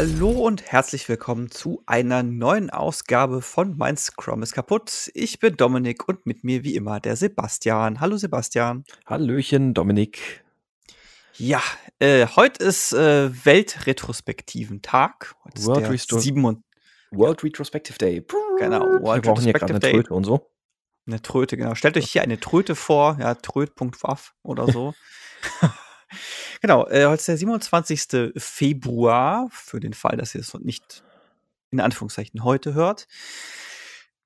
Hallo und herzlich willkommen zu einer neuen Ausgabe von Mein Scrum ist kaputt. Ich bin Dominik und mit mir wie immer der Sebastian. Hallo Sebastian. Hallöchen, Dominik. Ja, äh, heute ist äh, Weltretrospektiven-Tag. Heute ist World, 7 und, World Retrospective Day. genau, Wir World brauchen hier gerade eine Day. Tröte und so. Eine Tröte, genau. Stellt euch hier eine Tröte vor, ja, tröt.waff oder so. genau, äh, heute ist der 27. Februar, für den Fall, dass ihr es nicht in Anführungszeichen heute hört.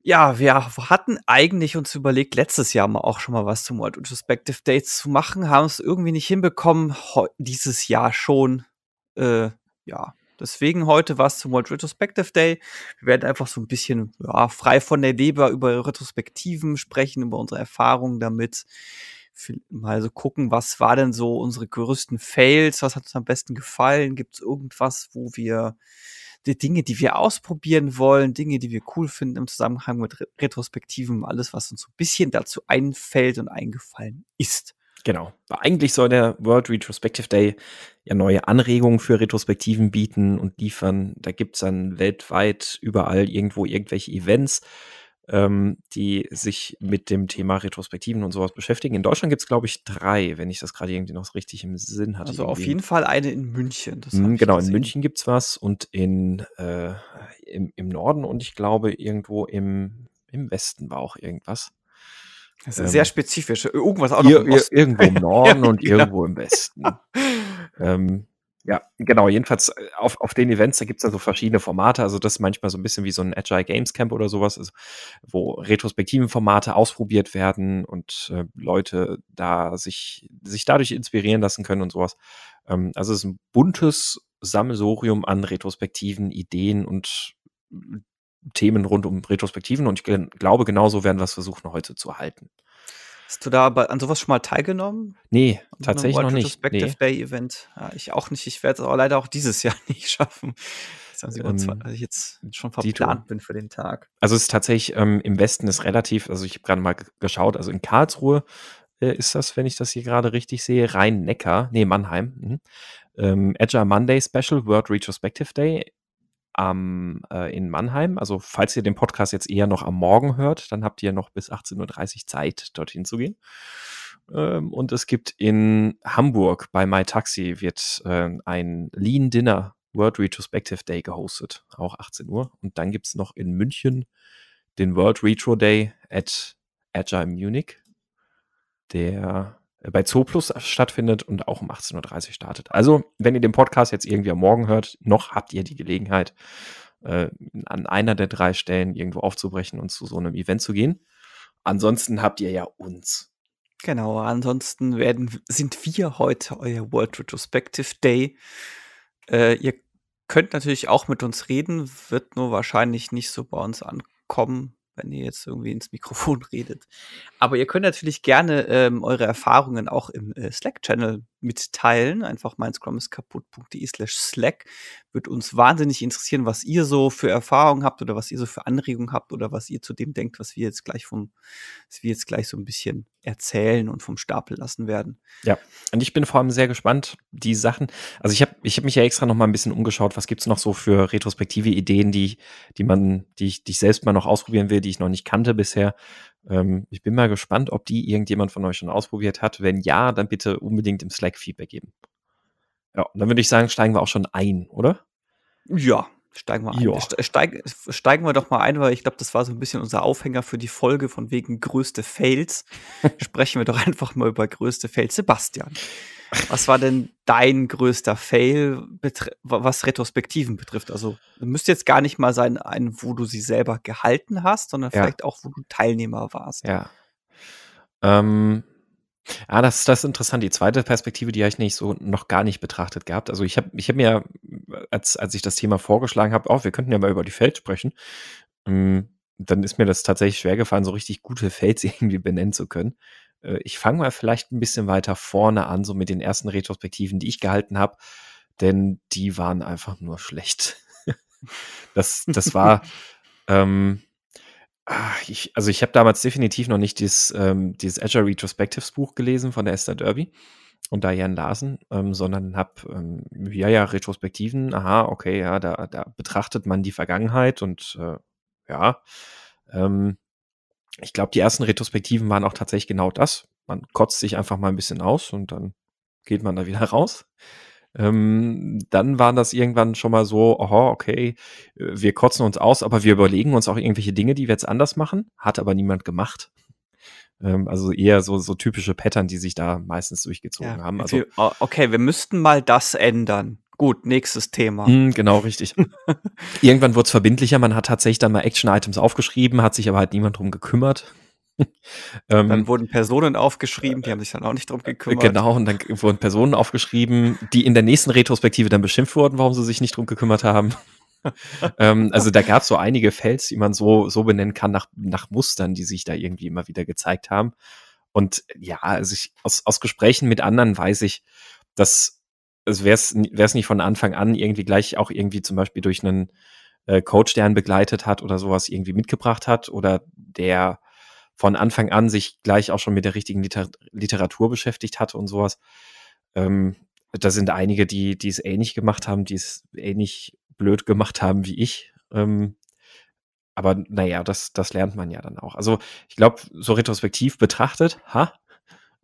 Ja, wir hatten eigentlich uns überlegt, letztes Jahr mal auch schon mal was zum World Retrospective Day zu machen, haben es irgendwie nicht hinbekommen, dieses Jahr schon. Äh, ja, deswegen heute was zum World Retrospective Day. Wir werden einfach so ein bisschen ja, frei von der Leber über Retrospektiven sprechen, über unsere Erfahrungen damit. Mal so gucken, was war denn so unsere größten Fails, was hat uns am besten gefallen? Gibt es irgendwas, wo wir die Dinge, die wir ausprobieren wollen, Dinge, die wir cool finden im Zusammenhang mit Re Retrospektiven, alles, was uns so ein bisschen dazu einfällt und eingefallen ist. Genau. Eigentlich soll der World Retrospective Day ja neue Anregungen für Retrospektiven bieten und liefern. Da gibt's dann weltweit überall irgendwo irgendwelche Events, ähm, die sich mit dem Thema Retrospektiven und sowas beschäftigen. In Deutschland gibt's glaube ich, drei, wenn ich das gerade irgendwie noch richtig im Sinn hatte. Also auf irgendwie. jeden Fall eine in München. Ich genau, in. München gibt's was und in, äh, im, im Norden und ich glaube irgendwo im, im Westen war auch irgendwas. Das ist Ähm, sehr spezifisch. Irgendwas auch noch Ir im Osten. irgendwo im Norden und Ja. irgendwo im Westen. Ähm, ja, genau, jedenfalls äh, auf, auf den Events, da gibt's ja so verschiedene Formate. Also das ist manchmal so ein bisschen wie so ein Agile Games Camp oder sowas, also, wo retrospektiven Formate ausprobiert werden und äh, Leute da sich, sich dadurch inspirieren lassen können und sowas. Ähm, also es ist ein buntes Sammelsurium an Retrospektiven, Ideen und äh, Themen rund um Retrospektiven und ich gl- glaube, genauso werden wir es versuchen, heute zu erhalten. Hast du da bei, an sowas schon mal teilgenommen? Nee, An tatsächlich World noch nicht. Retrospective Nee. Day Event? Ja, ich auch nicht. Ich werde es aber leider auch dieses Jahr nicht schaffen. Das ist am 27., Ähm, also ich jetzt schon verplant bin für den Tag. Also es ist tatsächlich ähm, im Westen ist relativ, also ich habe gerade mal geschaut, also in Karlsruhe äh, ist das, wenn ich das hier gerade richtig sehe, Rhein-Neckar, nee, Mannheim. Mhm. Ähm, Agile Monday Special World Retrospective Day am, äh, in Mannheim. Also falls ihr den Podcast jetzt eher noch am Morgen hört, dann habt ihr noch bis 18.30 Uhr Zeit, dorthin zu gehen. Ähm, und es gibt in Hamburg bei MyTaxi wird äh, ein Lean Dinner World Retrospective Day gehostet, auch 18 Uhr. Und dann gibt's noch in München den World Retro Day at Agile Munich, der bei Zooplus stattfindet und auch um 18.30 Uhr startet. Also, wenn ihr den Podcast jetzt irgendwie am Morgen hört, noch habt ihr die Gelegenheit, äh, an einer der drei Stellen irgendwo aufzubrechen und zu so einem Event zu gehen. Ansonsten habt ihr ja uns. Genau, ansonsten werden, sind wir heute euer World Retrospective Day. Äh, ihr könnt natürlich auch mit uns reden, wird nur wahrscheinlich nicht so bei uns ankommen, wenn ihr jetzt irgendwie ins Mikrofon redet. Aber ihr könnt natürlich gerne ähm, eure Erfahrungen auch im äh, Slack-Channel mitteilen. Einfach mein slash Slack. Wird uns wahnsinnig interessieren, was ihr so für Erfahrungen habt oder was ihr so für Anregungen habt oder was ihr zu dem denkt, was wir jetzt gleich vom, was wir jetzt gleich so ein bisschen erzählen und vom Stapel lassen werden. Ja, und ich bin vor allem sehr gespannt, die Sachen. Also ich habe ich hab mich ja extra noch mal ein bisschen umgeschaut, was gibt's noch so für retrospektive Ideen, die, die man, die ich, die ich selbst mal noch ausprobieren will, die ich noch nicht kannte bisher. Ähm, ich bin mal gespannt, ob die irgendjemand von euch schon ausprobiert hat. Wenn ja, dann bitte unbedingt im Slack Feedback geben. Ja, dann würde ich sagen, steigen wir auch schon ein, oder? Ja, steigen wir ein. Steig, steigen wir doch mal ein, weil ich glaube, das war so ein bisschen unser Aufhänger für die Folge von wegen größte Fails. Sprechen wir doch einfach mal über größte Fails. Sebastian, was war denn dein größter Fail, was Retrospektiven betrifft? Also, müsste jetzt gar nicht mal sein, ein, wo du sie selber gehalten hast, sondern Ja. vielleicht auch, wo du Teilnehmer warst. Ja. Ähm, ah, das, das ist interessant. Die zweite Perspektive, die habe ich nicht so noch gar nicht betrachtet gehabt. Also ich habe ich hab mir, als, als ich das Thema vorgeschlagen habe, auch wir könnten ja mal über die Feld sprechen, ähm, dann ist mir das tatsächlich schwer gefallen, so richtig gute Fails irgendwie benennen zu können. Äh, ich fange mal vielleicht ein bisschen weiter vorne an, so mit den ersten Retrospektiven, die ich gehalten habe, denn die waren einfach nur schlecht. das, das war, ähm, Ah, ich, also ich habe damals definitiv noch nicht dieses, ähm, dieses Azure Retrospectives Buch gelesen von der Esther Derby. und Diane Larsen, ähm, sondern habe, ähm, ja, ja, Retrospektiven, aha, okay, ja, da, da betrachtet man die Vergangenheit und äh, ja, ähm, ich glaube, die ersten Retrospektiven waren auch tatsächlich genau das. Man kotzt sich einfach mal ein bisschen aus und dann geht man da wieder raus. Ähm, dann waren das irgendwann schon mal so, aha, okay, wir kotzen uns aus, aber wir überlegen uns auch irgendwelche Dinge, die wir jetzt anders machen. Hat aber niemand gemacht. Ähm, also eher so, so typische Pattern, die sich da meistens durchgezogen ja, haben. Also, okay, wir müssten mal das ändern. Gut, nächstes Thema. Mh, hm, genau, richtig. Irgendwann wurde es verbindlicher. Man hat tatsächlich dann mal Action-Items aufgeschrieben, hat sich aber halt niemand drum gekümmert. ähm, dann wurden Personen aufgeschrieben, die haben sich dann auch nicht drum gekümmert. Genau, und dann wurden Personen aufgeschrieben, die in der nächsten Retrospektive dann beschimpft wurden, warum sie sich nicht drum gekümmert haben. Ähm, also da gab es so einige Fels, die man so, so benennen kann, nach, nach Mustern, die sich da irgendwie immer wieder gezeigt haben. Und ja, also ich, aus, aus Gesprächen mit anderen weiß ich, dass also wäre es nicht von Anfang an irgendwie gleich auch irgendwie zum Beispiel durch einen äh, Coach, der einen begleitet hat oder sowas irgendwie mitgebracht hat oder der von Anfang an sich gleich auch schon mit der richtigen Liter Literatur beschäftigt hat und sowas. Ähm, da sind einige, die, die es ähnlich gemacht haben, die es ähnlich blöd gemacht haben wie ich. Ähm, aber naja, das, das lernt man ja dann auch. Also ich glaube, so retrospektiv betrachtet, ha,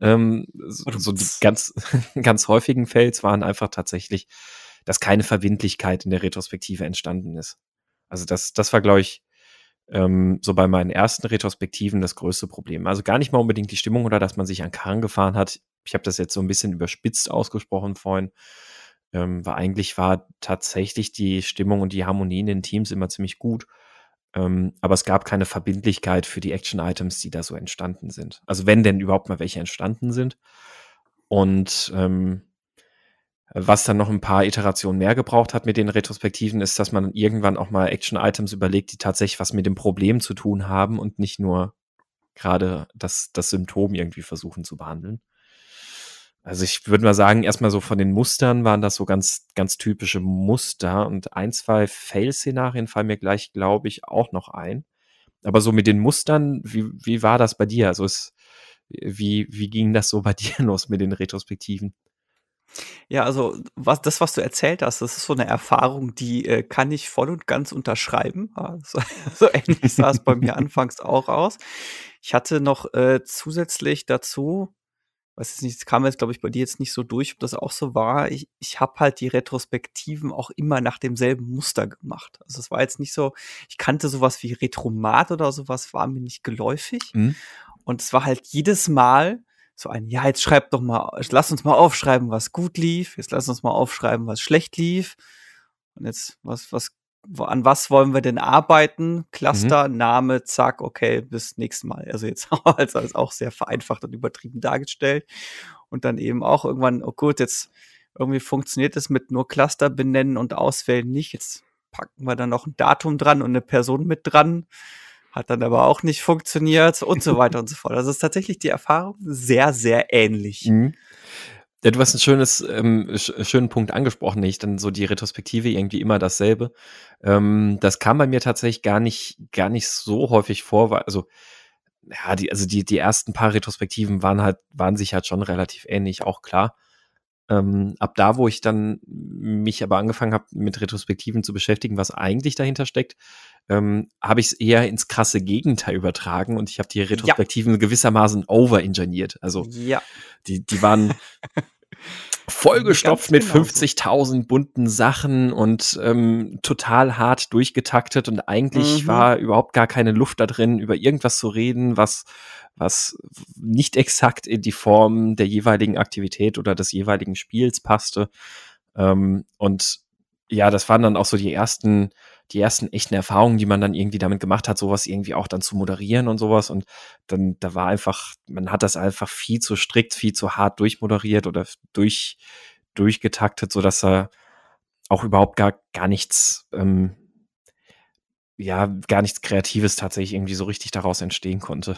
ähm, so, so die ganz, ganz häufigen Fails waren einfach tatsächlich, dass keine Verbindlichkeit in der Retrospektive entstanden ist. Also das, das war, glaube ich, ähm, so bei meinen ersten Retrospektiven das größte Problem. Also gar nicht mal unbedingt die Stimmung oder dass man sich an Karren gefahren hat. Ich habe das jetzt so ein bisschen überspitzt ausgesprochen vorhin. Ähm, weil eigentlich war tatsächlich die Stimmung und die Harmonie in den Teams immer ziemlich gut. Ähm, aber es gab keine Verbindlichkeit für die Action-Items, die da so entstanden sind. Also wenn denn überhaupt mal welche entstanden sind. Und ähm, was dann noch ein paar Iterationen mehr gebraucht hat mit den Retrospektiven, ist, dass man irgendwann auch mal Action-Items überlegt, die tatsächlich was mit dem Problem zu tun haben und nicht nur gerade das, das Symptom irgendwie versuchen zu behandeln. Also ich würde mal sagen, erstmal so von den Mustern waren das so ganz, ganz typische Muster und ein, zwei Fail-Szenarien fallen mir gleich, glaube ich, auch noch ein. Aber so mit den Mustern, wie, wie war das bei dir? Also es, wie, wie ging das so bei dir los mit den Retrospektiven? Ja, also was das, was du erzählt hast, das ist so eine Erfahrung, die, äh, kann ich voll und ganz unterschreiben. Ja, so so ähnlich sah es bei mir anfangs auch aus. Ich hatte noch, äh, zusätzlich dazu weiß jetzt nicht, es kam jetzt, glaube ich, bei dir jetzt nicht so durch, ob das auch so war. Ich ich habe halt die Retrospektiven auch immer nach demselben Muster gemacht. Also, es war jetzt nicht so ich kannte sowas wie Retromat oder sowas, war mir nicht geläufig. Mhm. Und es war halt jedes Mal so ein, ja, jetzt schreibt doch mal, lass uns mal aufschreiben, was gut lief, jetzt lass uns mal aufschreiben, was schlecht lief. Und jetzt, was, was, an was wollen wir denn arbeiten? Cluster, mhm. Name, zack, okay, bis nächstes Mal. Also jetzt als, als auch sehr vereinfacht und übertrieben dargestellt. Und dann eben auch irgendwann, oh gut, jetzt irgendwie funktioniert es mit nur Cluster benennen und auswählen nicht. Jetzt packen wir dann noch ein Datum dran und eine Person mit dran hat dann aber auch nicht funktioniert und so weiter und so fort. Also ist tatsächlich die Erfahrung sehr, sehr ähnlich. Mhm. Ja, du hast einen schönes, ähm, sch schönen Punkt angesprochen, nicht dann so die Retrospektive irgendwie immer dasselbe. Ähm, das kam bei mir tatsächlich gar nicht, gar nicht so häufig vor, weil, also, ja, die, also die, die ersten paar Retrospektiven waren halt, waren sich halt schon relativ ähnlich, auch klar. Ähm, ab da, wo ich dann mich aber angefangen habe, mit Retrospektiven zu beschäftigen, was eigentlich dahinter steckt, ähm, habe ich es eher ins krasse Gegenteil übertragen und ich habe die Retrospektiven ja. gewissermaßen overengineert. Also ja. die, die waren vollgestopft mit 50.000 genau bunten Sachen und ähm, total hart durchgetaktet und eigentlich mhm. war überhaupt gar keine Luft da drin, über irgendwas zu reden, was was nicht exakt in die Form der jeweiligen Aktivität oder des jeweiligen Spiels passte. Ähm, und ja, das waren dann auch so die ersten, die ersten echten Erfahrungen, die man dann irgendwie damit gemacht hat, sowas irgendwie auch dann zu moderieren und sowas. Und dann, da war einfach, man hat das einfach viel zu strikt, viel zu hart durchmoderiert oder durch, durchgetaktet, so dass er auch überhaupt gar, gar nichts, ähm, ja, gar nichts Kreatives tatsächlich irgendwie so richtig daraus entstehen konnte.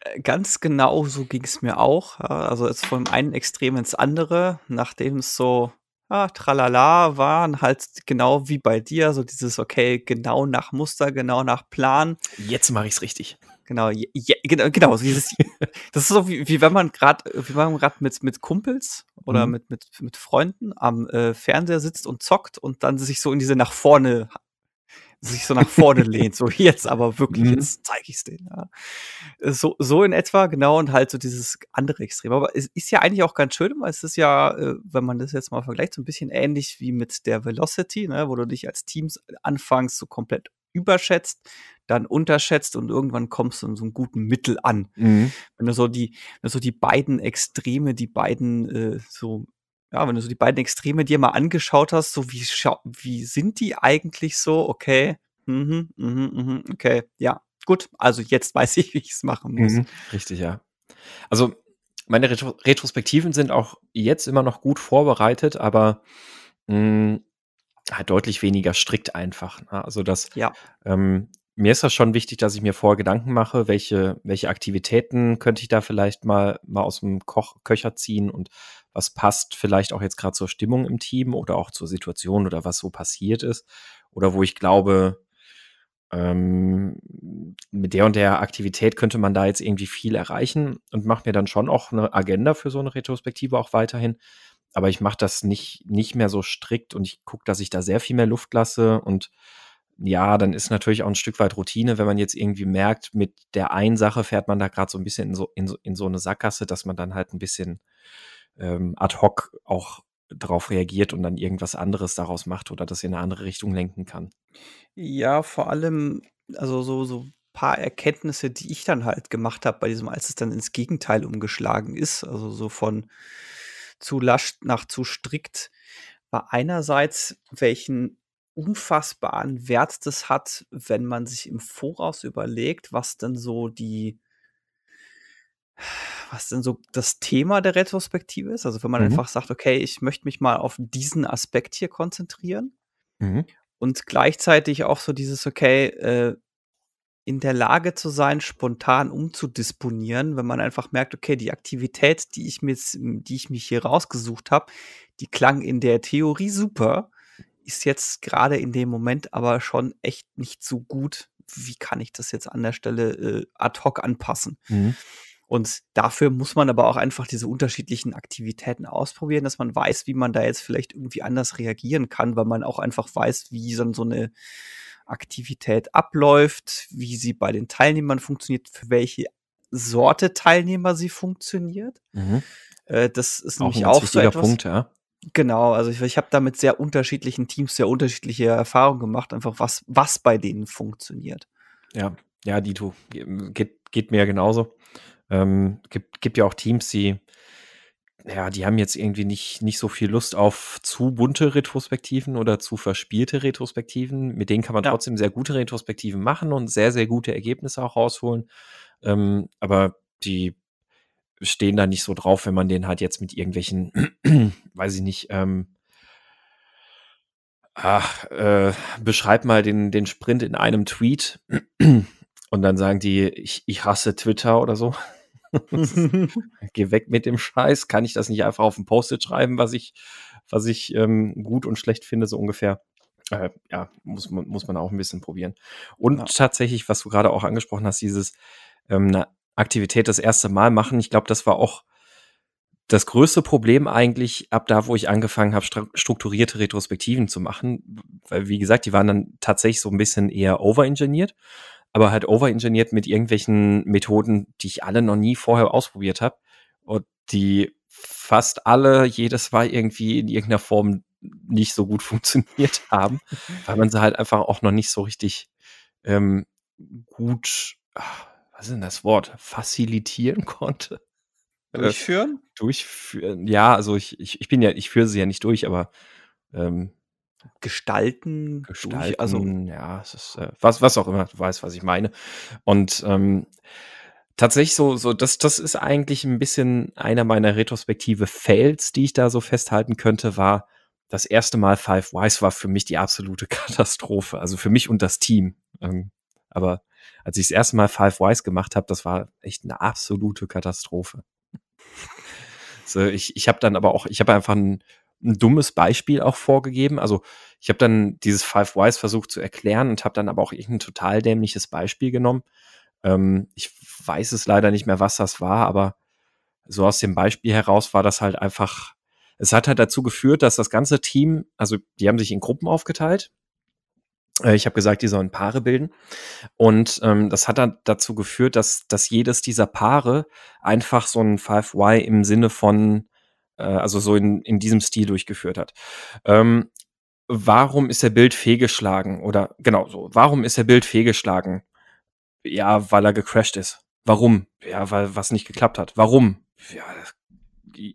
Äh, ganz genau so ging es mir auch. also jetzt vom einen Extrem ins andere, nachdem es so ah, tralala war, halt genau wie bei dir, so dieses, okay, genau nach Muster, genau nach Plan. Jetzt mache ich es richtig. Genau, ja, genau, genau. Dieses, das ist so wie, wie wenn man gerade, wie wenn man gerade mit, mit Kumpels oder Mhm. mit, mit, mit Freunden am äh, Fernseher sitzt und zockt und dann sich so in diese nach vorne, sich so nach vorne lehnt. So jetzt aber wirklich, Mhm. jetzt zeige ich es denen. Ja. Äh, So, so in etwa, genau, und halt so dieses andere Extrem. Aber es ist ja eigentlich auch ganz schön, weil es ist ja, äh, wenn man das jetzt mal vergleicht, so ein bisschen ähnlich wie mit der Velocity, ne, wo du dich als Teams anfangs so komplett überschätzt, dann unterschätzt und irgendwann kommst du in so einem guten Mittel an. Mhm. Wenn du so die, wenn du so die beiden Extreme, die beiden äh, so, ja, wenn du so die beiden Extreme dir mal angeschaut hast, so wie, schau wie sind die eigentlich so? Okay, mhm, mhm, mhm, okay, ja, gut. Also jetzt weiß ich, wie ich es machen muss. Mhm. Richtig, ja. Also meine Retro Retrospektiven sind auch jetzt immer noch gut vorbereitet, aber mh, halt deutlich weniger strikt einfach. Ne? Also das, Ja, ähm, mir ist das schon wichtig, dass ich mir vorher Gedanken mache, welche, welche Aktivitäten könnte ich da vielleicht mal, mal aus dem Koch Köcher ziehen und was passt vielleicht auch jetzt gerade zur Stimmung im Team oder auch zur Situation oder was so passiert ist. Oder wo ich glaube, ähm, mit der und der Aktivität könnte man da jetzt irgendwie viel erreichen und mache mir dann schon auch eine Agenda für so eine Retrospektive auch weiterhin. Aber ich mache das nicht, nicht mehr so strikt und ich gucke, dass ich da sehr viel mehr Luft lasse. Und ja, dann ist natürlich auch ein Stück weit Routine, wenn man jetzt irgendwie merkt, mit der einen Sache fährt man da gerade so ein bisschen in so, in, so, in so eine Sackgasse, dass man dann halt ein bisschen ähm, ad hoc auch darauf reagiert und dann irgendwas anderes daraus macht oder das in eine andere Richtung lenken kann. ja, vor allem, also so, so paar Erkenntnisse, die ich dann halt gemacht habe bei diesem, als es dann ins Gegenteil umgeschlagen ist, also so von zu lasch nach zu strikt, war einerseits, welchen unfassbaren Wert das hat, wenn man sich im Voraus überlegt, was denn so die was denn so das Thema der Retrospektive ist. Also, wenn man Mhm. einfach sagt: „Okay, ich möchte mich mal auf diesen Aspekt hier konzentrieren.“ Mhm. Und gleichzeitig auch so dieses, okay, äh, in der Lage zu sein, spontan umzudisponieren, wenn man einfach merkt, okay, die Aktivität, die ich mir die ich mich hier rausgesucht habe, die klang in der Theorie super, ist jetzt gerade in dem Moment aber schon echt nicht so gut. Wie kann ich das jetzt an der Stelle, äh, ad hoc anpassen? Mhm. Und dafür muss man aber auch einfach diese unterschiedlichen Aktivitäten ausprobieren, dass man weiß, wie man da jetzt vielleicht irgendwie anders reagieren kann, weil man auch einfach weiß, wie dann so eine Aktivität abläuft, wie sie bei den Teilnehmern funktioniert, für welche Sorte Teilnehmer sie funktioniert. Mhm. Äh, das ist Auch ein nämlich ganz auch so wichtiger etwas Punkt, ja. Genau, also ich ich habe da mit sehr unterschiedlichen Teams sehr unterschiedliche Erfahrungen gemacht, einfach was was bei denen funktioniert. Ja, ja, Dito. Geht, geht mir genauso. Ähm, gibt, gibt ja auch Teams, die, ja, die haben jetzt irgendwie nicht, nicht so viel Lust auf zu bunte Retrospektiven oder zu verspielte Retrospektiven. Mit denen kann man Ja. trotzdem sehr gute Retrospektiven machen und sehr, sehr gute Ergebnisse auch rausholen. Ähm, aber die stehen da nicht so drauf, wenn man den halt jetzt mit irgendwelchen, weiß ich nicht, ähm, ach, äh, beschreib mal den, den Sprint in einem Tweet und dann sagen die, ich, ich hasse Twitter oder so. Geh weg mit dem Scheiß. Kann ich das nicht einfach auf ein Post-it schreiben, was ich, was ich ähm, gut und schlecht finde, so ungefähr? Äh, ja, muss man, muss man auch ein bisschen probieren. Und Ja. tatsächlich, was du gerade auch angesprochen hast, dieses ähm, eine Aktivität das erste Mal machen, ich glaube, das war auch das größte Problem eigentlich ab da, wo ich angefangen habe, stru- strukturierte Retrospektiven zu machen, weil wie gesagt, die waren dann tatsächlich so ein bisschen eher overengineert, aber halt overengineert mit irgendwelchen Methoden, die ich alle noch nie vorher ausprobiert habe und die fast alle jedes Mal irgendwie in irgendeiner Form nicht so gut funktioniert haben, weil man sie halt einfach auch noch nicht so richtig ähm, gut, ah, was ist denn das Wort, facilitieren konnte Durchführen? durchführen. Ja, also ich, ich, ich bin ja, ich führe sie ja nicht durch, aber ähm, Gestalten, gestalten, durch also ja, es ist äh, was, was auch immer, du weißt, was ich meine. Und ähm, tatsächlich so, so, das, das ist eigentlich ein bisschen einer meiner retrospektive Fails, die ich da so festhalten könnte, war das erste Mal Five Wise war für mich die absolute Katastrophe. Also für mich und das Team. Ähm, aber als ich das erste Mal Five Wise gemacht habe, das war echt eine absolute Katastrophe. So, ich ich habe dann aber auch, ich habe einfach ein, ein dummes Beispiel auch vorgegeben. Also ich habe dann dieses Five Whys versucht zu erklären und habe dann aber auch irgendein total dämliches Beispiel genommen. Ähm, ich weiß es leider nicht mehr, was das war, aber so aus dem Beispiel heraus war das halt einfach, es hat halt dazu geführt, dass das ganze Team, also die haben sich in Gruppen aufgeteilt. Äh, ich habe gesagt, die sollen Paare bilden. Und ähm, das hat dann dazu geführt, dass, dass jedes dieser Paare einfach so ein 5Y im Sinne von, äh, also so in, in diesem Stil durchgeführt hat. Ähm, warum ist der Bild fehlgeschlagen? Oder genau so, warum ist der Bild fehlgeschlagen? Ja, weil er gecrashed ist. Warum? Ja, weil was nicht geklappt hat. Warum? Ja,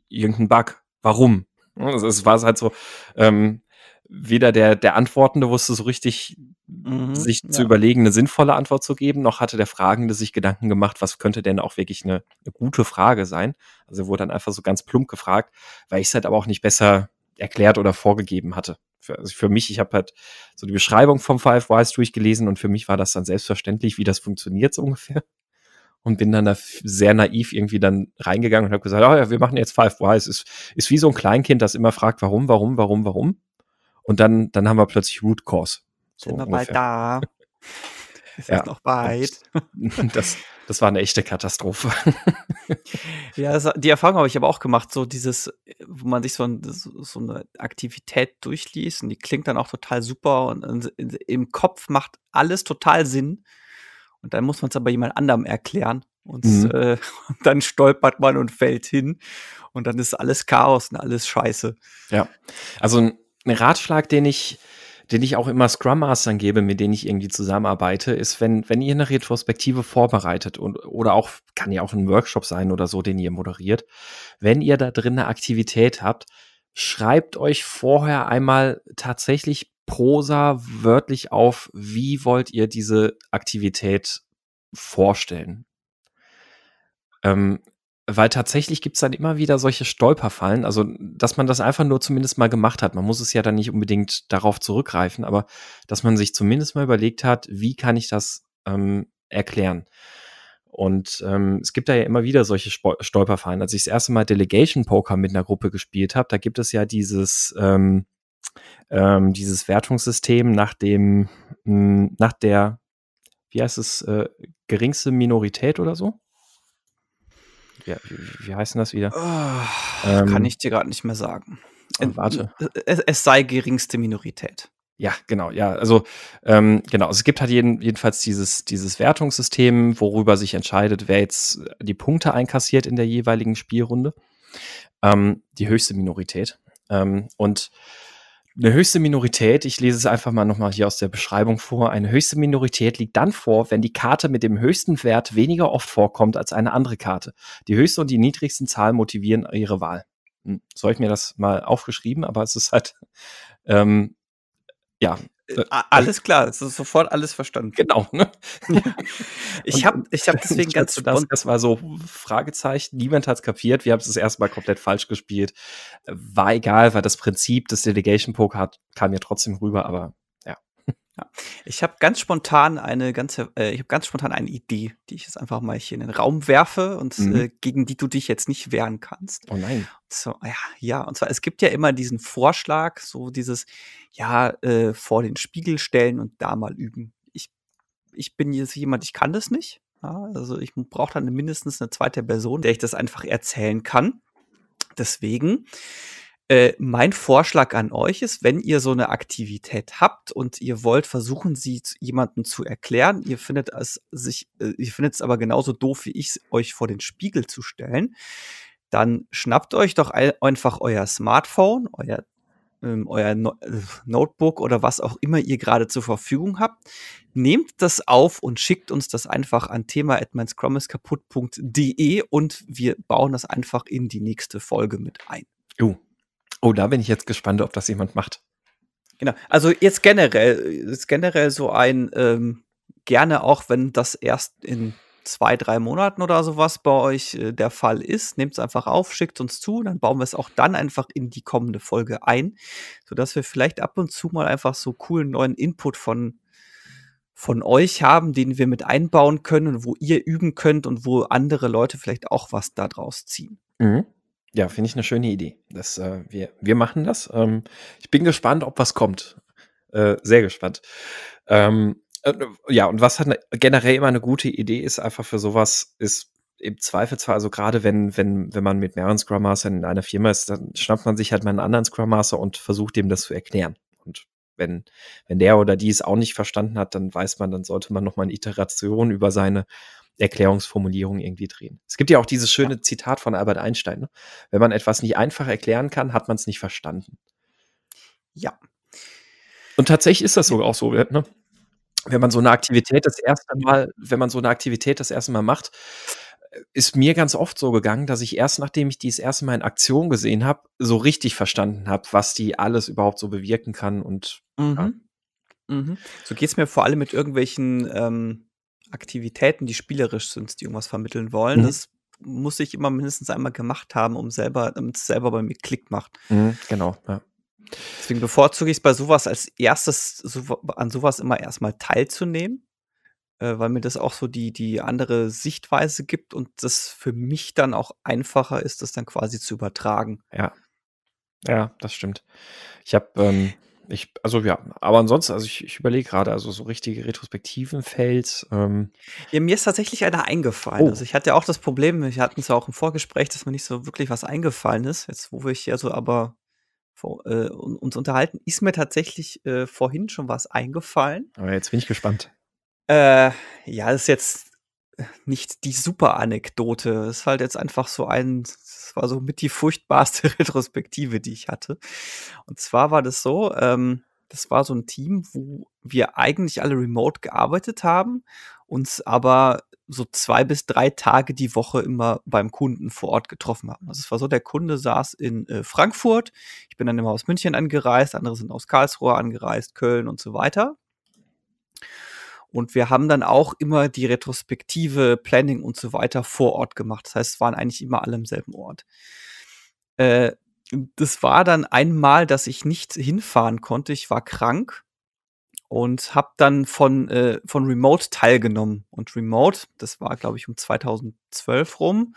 irgendein Bug. Warum? Es war halt so, ähm, weder der, der Antwortende wusste so richtig, mhm, sich ja. zu überlegen, eine sinnvolle Antwort zu geben, noch hatte der Fragende sich Gedanken gemacht, was könnte denn auch wirklich eine, eine gute Frage sein. Also wurde dann einfach so ganz plump gefragt, weil ich es halt aber auch nicht besser erklärt oder vorgegeben hatte. Für, also für mich, ich habe halt so die Beschreibung vom Five Whys durchgelesen und für mich war das dann selbstverständlich, wie das funktioniert so ungefähr. Und bin dann da sehr naiv irgendwie dann reingegangen und habe gesagt, oh ja, wir machen jetzt Five Whys. Ist, ist wie so ein Kleinkind, das immer fragt, warum, warum, warum, warum. Und dann, dann haben wir plötzlich Root Cause. So Sind wir bald da? Ist ja. noch weit? Das, das war eine echte Katastrophe. ja, das, die Erfahrung habe ich aber auch gemacht, so dieses, wo man sich so, ein, so, eine Aktivität durchliest und die klingt dann auch total super und, und im Kopf macht alles total Sinn. Und dann muss man es aber jemand anderem erklären. Und, mhm. äh, und, dann stolpert man und fällt hin. Und dann ist alles Chaos und alles Scheiße. Ja. Also ein Ratschlag, den ich, den ich auch immer Scrum Mastern gebe, mit denen ich irgendwie zusammenarbeite, ist, wenn, wenn ihr eine Retrospektive vorbereitet und, oder auch, kann ja auch ein Workshop sein oder so, den ihr moderiert, wenn ihr da drin eine Aktivität habt, schreibt euch vorher einmal tatsächlich Prosa wörtlich auf, wie wollt ihr diese Aktivität vorstellen. Ähm, weil tatsächlich gibt's dann immer wieder solche Stolperfallen, also dass man das einfach nur zumindest mal gemacht hat. Man muss es ja dann nicht unbedingt darauf zurückgreifen, aber dass man sich zumindest mal überlegt hat, wie kann ich das ähm, erklären. Und ähm, es gibt da ja immer wieder solche Spo Stolperfallen. Als ich das erste Mal Delegation Poker mit einer Gruppe gespielt habe, da gibt es ja dieses ähm, ähm, dieses Wertungssystem nach dem mh, hm, nach der wie heißt es äh, geringste Minorität oder so? Wie, wie heißt denn das wieder? Oh, ähm, kann ich dir gerade nicht mehr sagen. Oh, warte. Es, es, sei geringste Minorität. Ja, genau, ja. Also ähm, genau, also es gibt halt jeden, jedenfalls dieses, dieses Wertungssystem, worüber sich entscheidet, wer jetzt die Punkte einkassiert in der jeweiligen Spielrunde. Ähm, die höchste Minorität. Ähm, und eine höchste Minorität, ich lese es einfach mal nochmal hier aus der Beschreibung vor, eine höchste Minorität liegt dann vor, wenn die Karte mit dem höchsten Wert weniger oft vorkommt als eine andere Karte. Die höchste und die niedrigsten Zahlen motivieren ihre Wahl. Hm, so habe ich mir das mal aufgeschrieben, aber es ist halt, ähm, ja, alles klar, es ist sofort alles verstanden. Genau. Ne? ich habe ich hab deswegen ganz das, das war so Fragezeichen. Niemand hat es kapiert. Wir haben es das erste Mal komplett falsch gespielt. War egal, weil das Prinzip des Delegation Poker hat, kam mir trotzdem rüber, aber ja. Ich habe ganz spontan eine ganze, äh, ich habe ganz spontan eine Idee, die ich jetzt einfach mal hier in den Raum werfe und mhm. äh, gegen die du dich jetzt nicht wehren kannst. Oh nein. So, ja, ja, und zwar, es gibt ja immer diesen Vorschlag, so dieses, ja, äh, vor den Spiegel stellen und da mal üben. Ich, ich bin jetzt jemand, ich kann das nicht. Ja, also ich brauche dann mindestens eine zweite Person, der ich das einfach erzählen kann. Deswegen äh, mein Vorschlag an euch ist, wenn ihr so eine Aktivität habt und ihr wollt versuchen, sie jemandem zu erklären, ihr findet es sich, äh, ihr findet es aber genauso doof wie ich, euch vor den Spiegel zu stellen, dann schnappt euch doch einfach euer Smartphone, euer ähm, euer no äh, Notebook oder was auch immer ihr gerade zur Verfügung habt, nehmt das auf und schickt uns das einfach an thema@meinscrumiskaputt.de und wir bauen das einfach in die nächste Folge mit ein. Oh, Oh, da bin ich jetzt gespannt, ob das jemand macht. Genau. Also jetzt generell, ist generell so ein, ähm, gerne auch, wenn das erst in zwei, drei Monaten oder sowas bei euch äh, der Fall ist, nehmt es einfach auf, schickt uns zu, dann bauen wir es auch dann einfach in die kommende Folge ein, sodass wir vielleicht ab und zu mal einfach so coolen neuen Input von, von euch haben, den wir mit einbauen können und wo ihr üben könnt und wo andere Leute vielleicht auch was daraus ziehen. Mhm. Ja, finde ich eine schöne Idee. Das, äh, wir, wir machen das. Ähm, ich bin gespannt, ob was kommt. Äh, sehr gespannt. Ähm, Äh, ja, und was halt generell immer eine gute Idee ist, einfach für sowas, ist im Zweifelsfall, also gerade wenn, wenn, wenn man mit mehreren Scrum Mastern in einer Firma ist, dann schnappt man sich halt mal einen anderen Scrum Master und versucht dem das zu erklären. Und wenn, wenn der oder die es auch nicht verstanden hat, dann weiß man, dann sollte man nochmal eine Iteration über seine Erklärungsformulierung irgendwie drehen. Es gibt ja auch dieses schöne. Zitat von Albert Einstein. Ne? Wenn man etwas nicht einfach erklären kann, hat man es nicht verstanden. Ja. Und tatsächlich ist das sogar auch so. Ne? Wenn man so eine Aktivität das erste Mal, wenn man so eine Aktivität das erste Mal macht, ist mir ganz oft so gegangen, dass ich erst nachdem ich die das erste Mal in Aktion gesehen habe, so richtig verstanden habe, was die alles überhaupt so bewirken kann und mhm. Ja. Mhm. So geht es mir vor allem mit irgendwelchen ähm, Aktivitäten, die spielerisch sind, die irgendwas vermitteln wollen. Mhm. Das muss ich immer mindestens einmal gemacht haben, um selber, damit es selber bei mir Klick macht. Mhm, genau, ja. Deswegen bevorzuge ich es bei sowas als erstes, so, an sowas immer erstmal teilzunehmen äh, weil mir das auch so die, die andere Sichtweise gibt und das für mich dann auch einfacher ist, das dann quasi zu übertragen. Ja. Ja, das stimmt. Ich habe, ähm, ich, also ja, aber ansonsten, also ich, ich überlege gerade, also so richtige Retrospektiven fällt. Ähm ja, mir ist tatsächlich einer eingefallen. Oh. Also ich hatte ja auch das Problem, wir hatten es ja auch im Vorgespräch, dass mir nicht so wirklich was eingefallen ist. Jetzt, wo wir ja so aber vor, äh, uns unterhalten, ist mir tatsächlich äh, vorhin schon was eingefallen. Aber jetzt bin ich gespannt. Äh, ja, das ist jetzt nicht die super Anekdote. Das ist halt jetzt einfach so ein, das war so mit die furchtbarste Retrospektive, die ich hatte. Und zwar war das so, ähm, das war so ein Team, wo wir eigentlich alle remote gearbeitet haben, uns aber so zwei bis drei Tage die Woche immer beim Kunden vor Ort getroffen haben. Also es war so, der Kunde saß in äh, Frankfurt, ich bin dann immer aus München angereist, andere sind aus Karlsruhe angereist, Köln und so weiter. Und wir haben dann auch immer die Retrospektive, Planning und so weiter vor Ort gemacht. Das heißt, es waren eigentlich immer alle im selben Ort. Äh, das war dann einmal, dass ich nicht hinfahren konnte. Ich war krank und habe dann von, äh, von Remote teilgenommen. Und Remote, das war, glaube ich, um 2012 rum,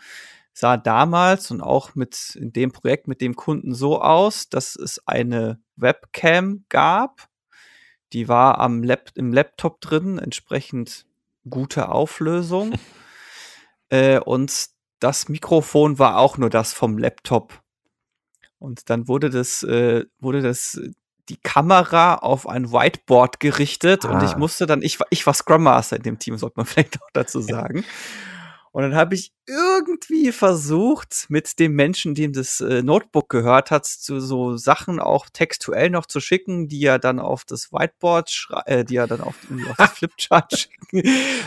sah damals und auch mit in dem Projekt mit dem Kunden so aus, dass es eine Webcam gab die war am Lap im Laptop drin, entsprechend gute Auflösung. äh, und das Mikrofon war auch nur das vom Laptop. Und dann wurde das, äh, wurde das, die Kamera auf ein Whiteboard gerichtet ah. und ich musste dann, ich, ich war Scrum Master in dem Team, sollte man vielleicht auch dazu sagen. Und dann habe ich irgendwie versucht, mit dem Menschen, dem das äh, Notebook gehört hat, zu so Sachen auch textuell noch zu schicken, die er dann auf das Whiteboard, äh, die er dann auf, auf das Flipchart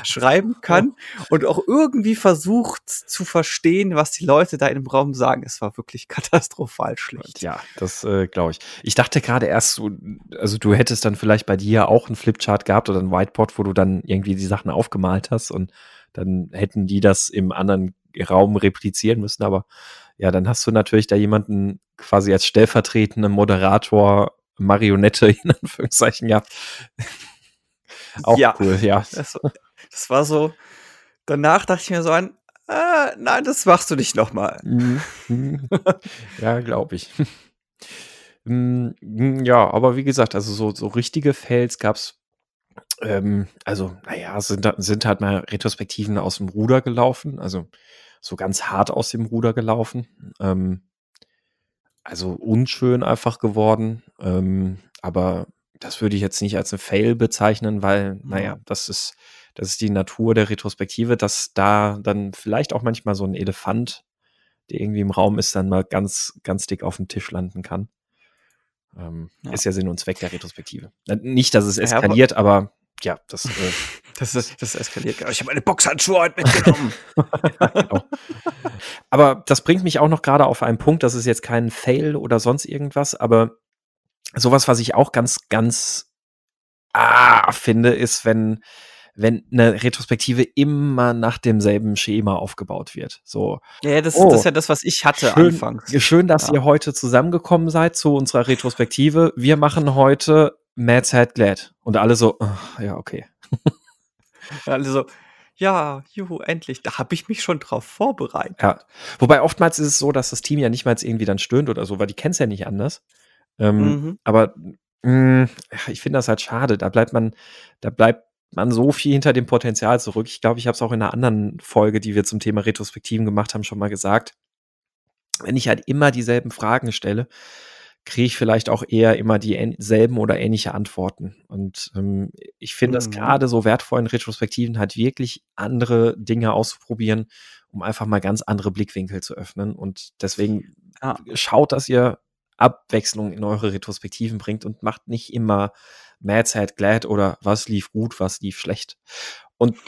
schreiben kann. Und auch irgendwie versucht zu verstehen, was die Leute da im Raum sagen. Es war wirklich katastrophal schlecht. Ja, das äh, glaube ich. Ich dachte gerade erst so, also du hättest dann vielleicht bei dir auch ein Flipchart gehabt oder ein Whiteboard, wo du dann irgendwie die Sachen aufgemalt hast und dann hätten die das im anderen Raum replizieren müssen. Aber ja, dann hast du natürlich da jemanden quasi als stellvertretenden Moderator, Marionette in Anführungszeichen gehabt. Auch ja, cool, ja. Das, das, war so, danach dachte ich mir so ein, äh, nein, das machst du nicht nochmal. Mhm, mhm. ja, glaube ich. Mm, ja, aber wie gesagt, also so, so richtige Fails gab es ähm, also, naja, sind, sind halt mal Retrospektiven aus dem Ruder gelaufen, also so ganz hart aus dem Ruder gelaufen. Ähm, also unschön einfach geworden. Ähm, aber das würde ich jetzt nicht als ein Fail bezeichnen, weil, naja, das ist, das ist die Natur der Retrospektive, dass da dann vielleicht auch manchmal so ein Elefant, der irgendwie im Raum ist, dann mal ganz, ganz dick auf dem Tisch landen kann. Ähm, ja. Ist ja Sinn und Zweck der Retrospektive. Nicht, dass es eskaliert, ja, aber, aber ja, das, äh, das, ist, das eskaliert. Ich habe meine Boxhandschuhe heute mitgenommen. ja, genau. Aber das bringt mich auch noch gerade auf einen Punkt, das ist jetzt kein Fail oder sonst irgendwas, aber sowas, was ich auch ganz, ganz ah, finde, ist, wenn, wenn eine Retrospektive immer nach demselben Schema aufgebaut wird. So. Ja, das, oh, das ist ja das, was ich hatte schön, anfangs. Schön, dass ja. ihr heute zusammengekommen seid zu unserer Retrospektive. Wir machen heute Mad Sad Glad. Und alle so, oh, ja, okay. alle so, ja, juhu, endlich. Da habe ich mich schon drauf vorbereitet. Ja. Wobei oftmals ist es so, dass das Team ja nicht mal irgendwie dann stöhnt oder so, weil die kennen es ja nicht anders. Ähm, mhm. Aber mh, mm, ich finde das halt schade. Da bleibt man, da bleibt man so viel hinter dem Potenzial zurück. Ich glaube, ich habe es auch in einer anderen Folge, die wir zum Thema Retrospektiven gemacht haben, schon mal gesagt. Wenn ich halt immer dieselben Fragen stelle, kriege ich vielleicht auch eher immer dieselben oder ähnliche Antworten. Und ähm, ich finde es Mhm. gerade so wertvoll in Retrospektiven halt wirklich andere Dinge auszuprobieren, um einfach mal ganz andere Blickwinkel zu öffnen. Und deswegen Ja. schaut, dass ihr Abwechslung in eure Retrospektiven bringt und macht nicht immer Mad, Sad, Glad oder was lief gut, was lief schlecht. Und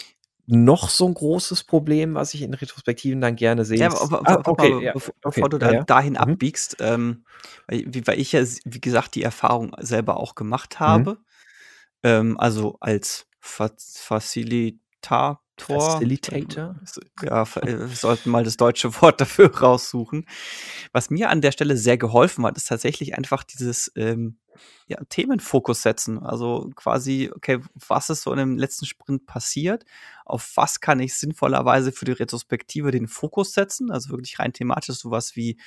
noch so ein großes Problem, was ich in Retrospektiven dann gerne sehe, Ja, aber, ah, okay, aber ja, bevor, okay, bevor du da ja. dahin Mhm. abbiegst, ähm, weil, weil ich ja, wie gesagt, die Erfahrung selber auch gemacht Mhm. habe, ähm, also als Fa Facilitator, Facilitator? äh, ja, äh, wir sollten mal das deutsche Wort dafür raussuchen. Was mir an der Stelle sehr geholfen hat, ist tatsächlich einfach dieses ähm, ja, Themenfokus setzen. Also quasi, okay, was ist so in dem letzten Sprint passiert? Auf was kann ich sinnvollerweise für die Retrospektive den Fokus setzen? Also wirklich rein thematisch sowas wie,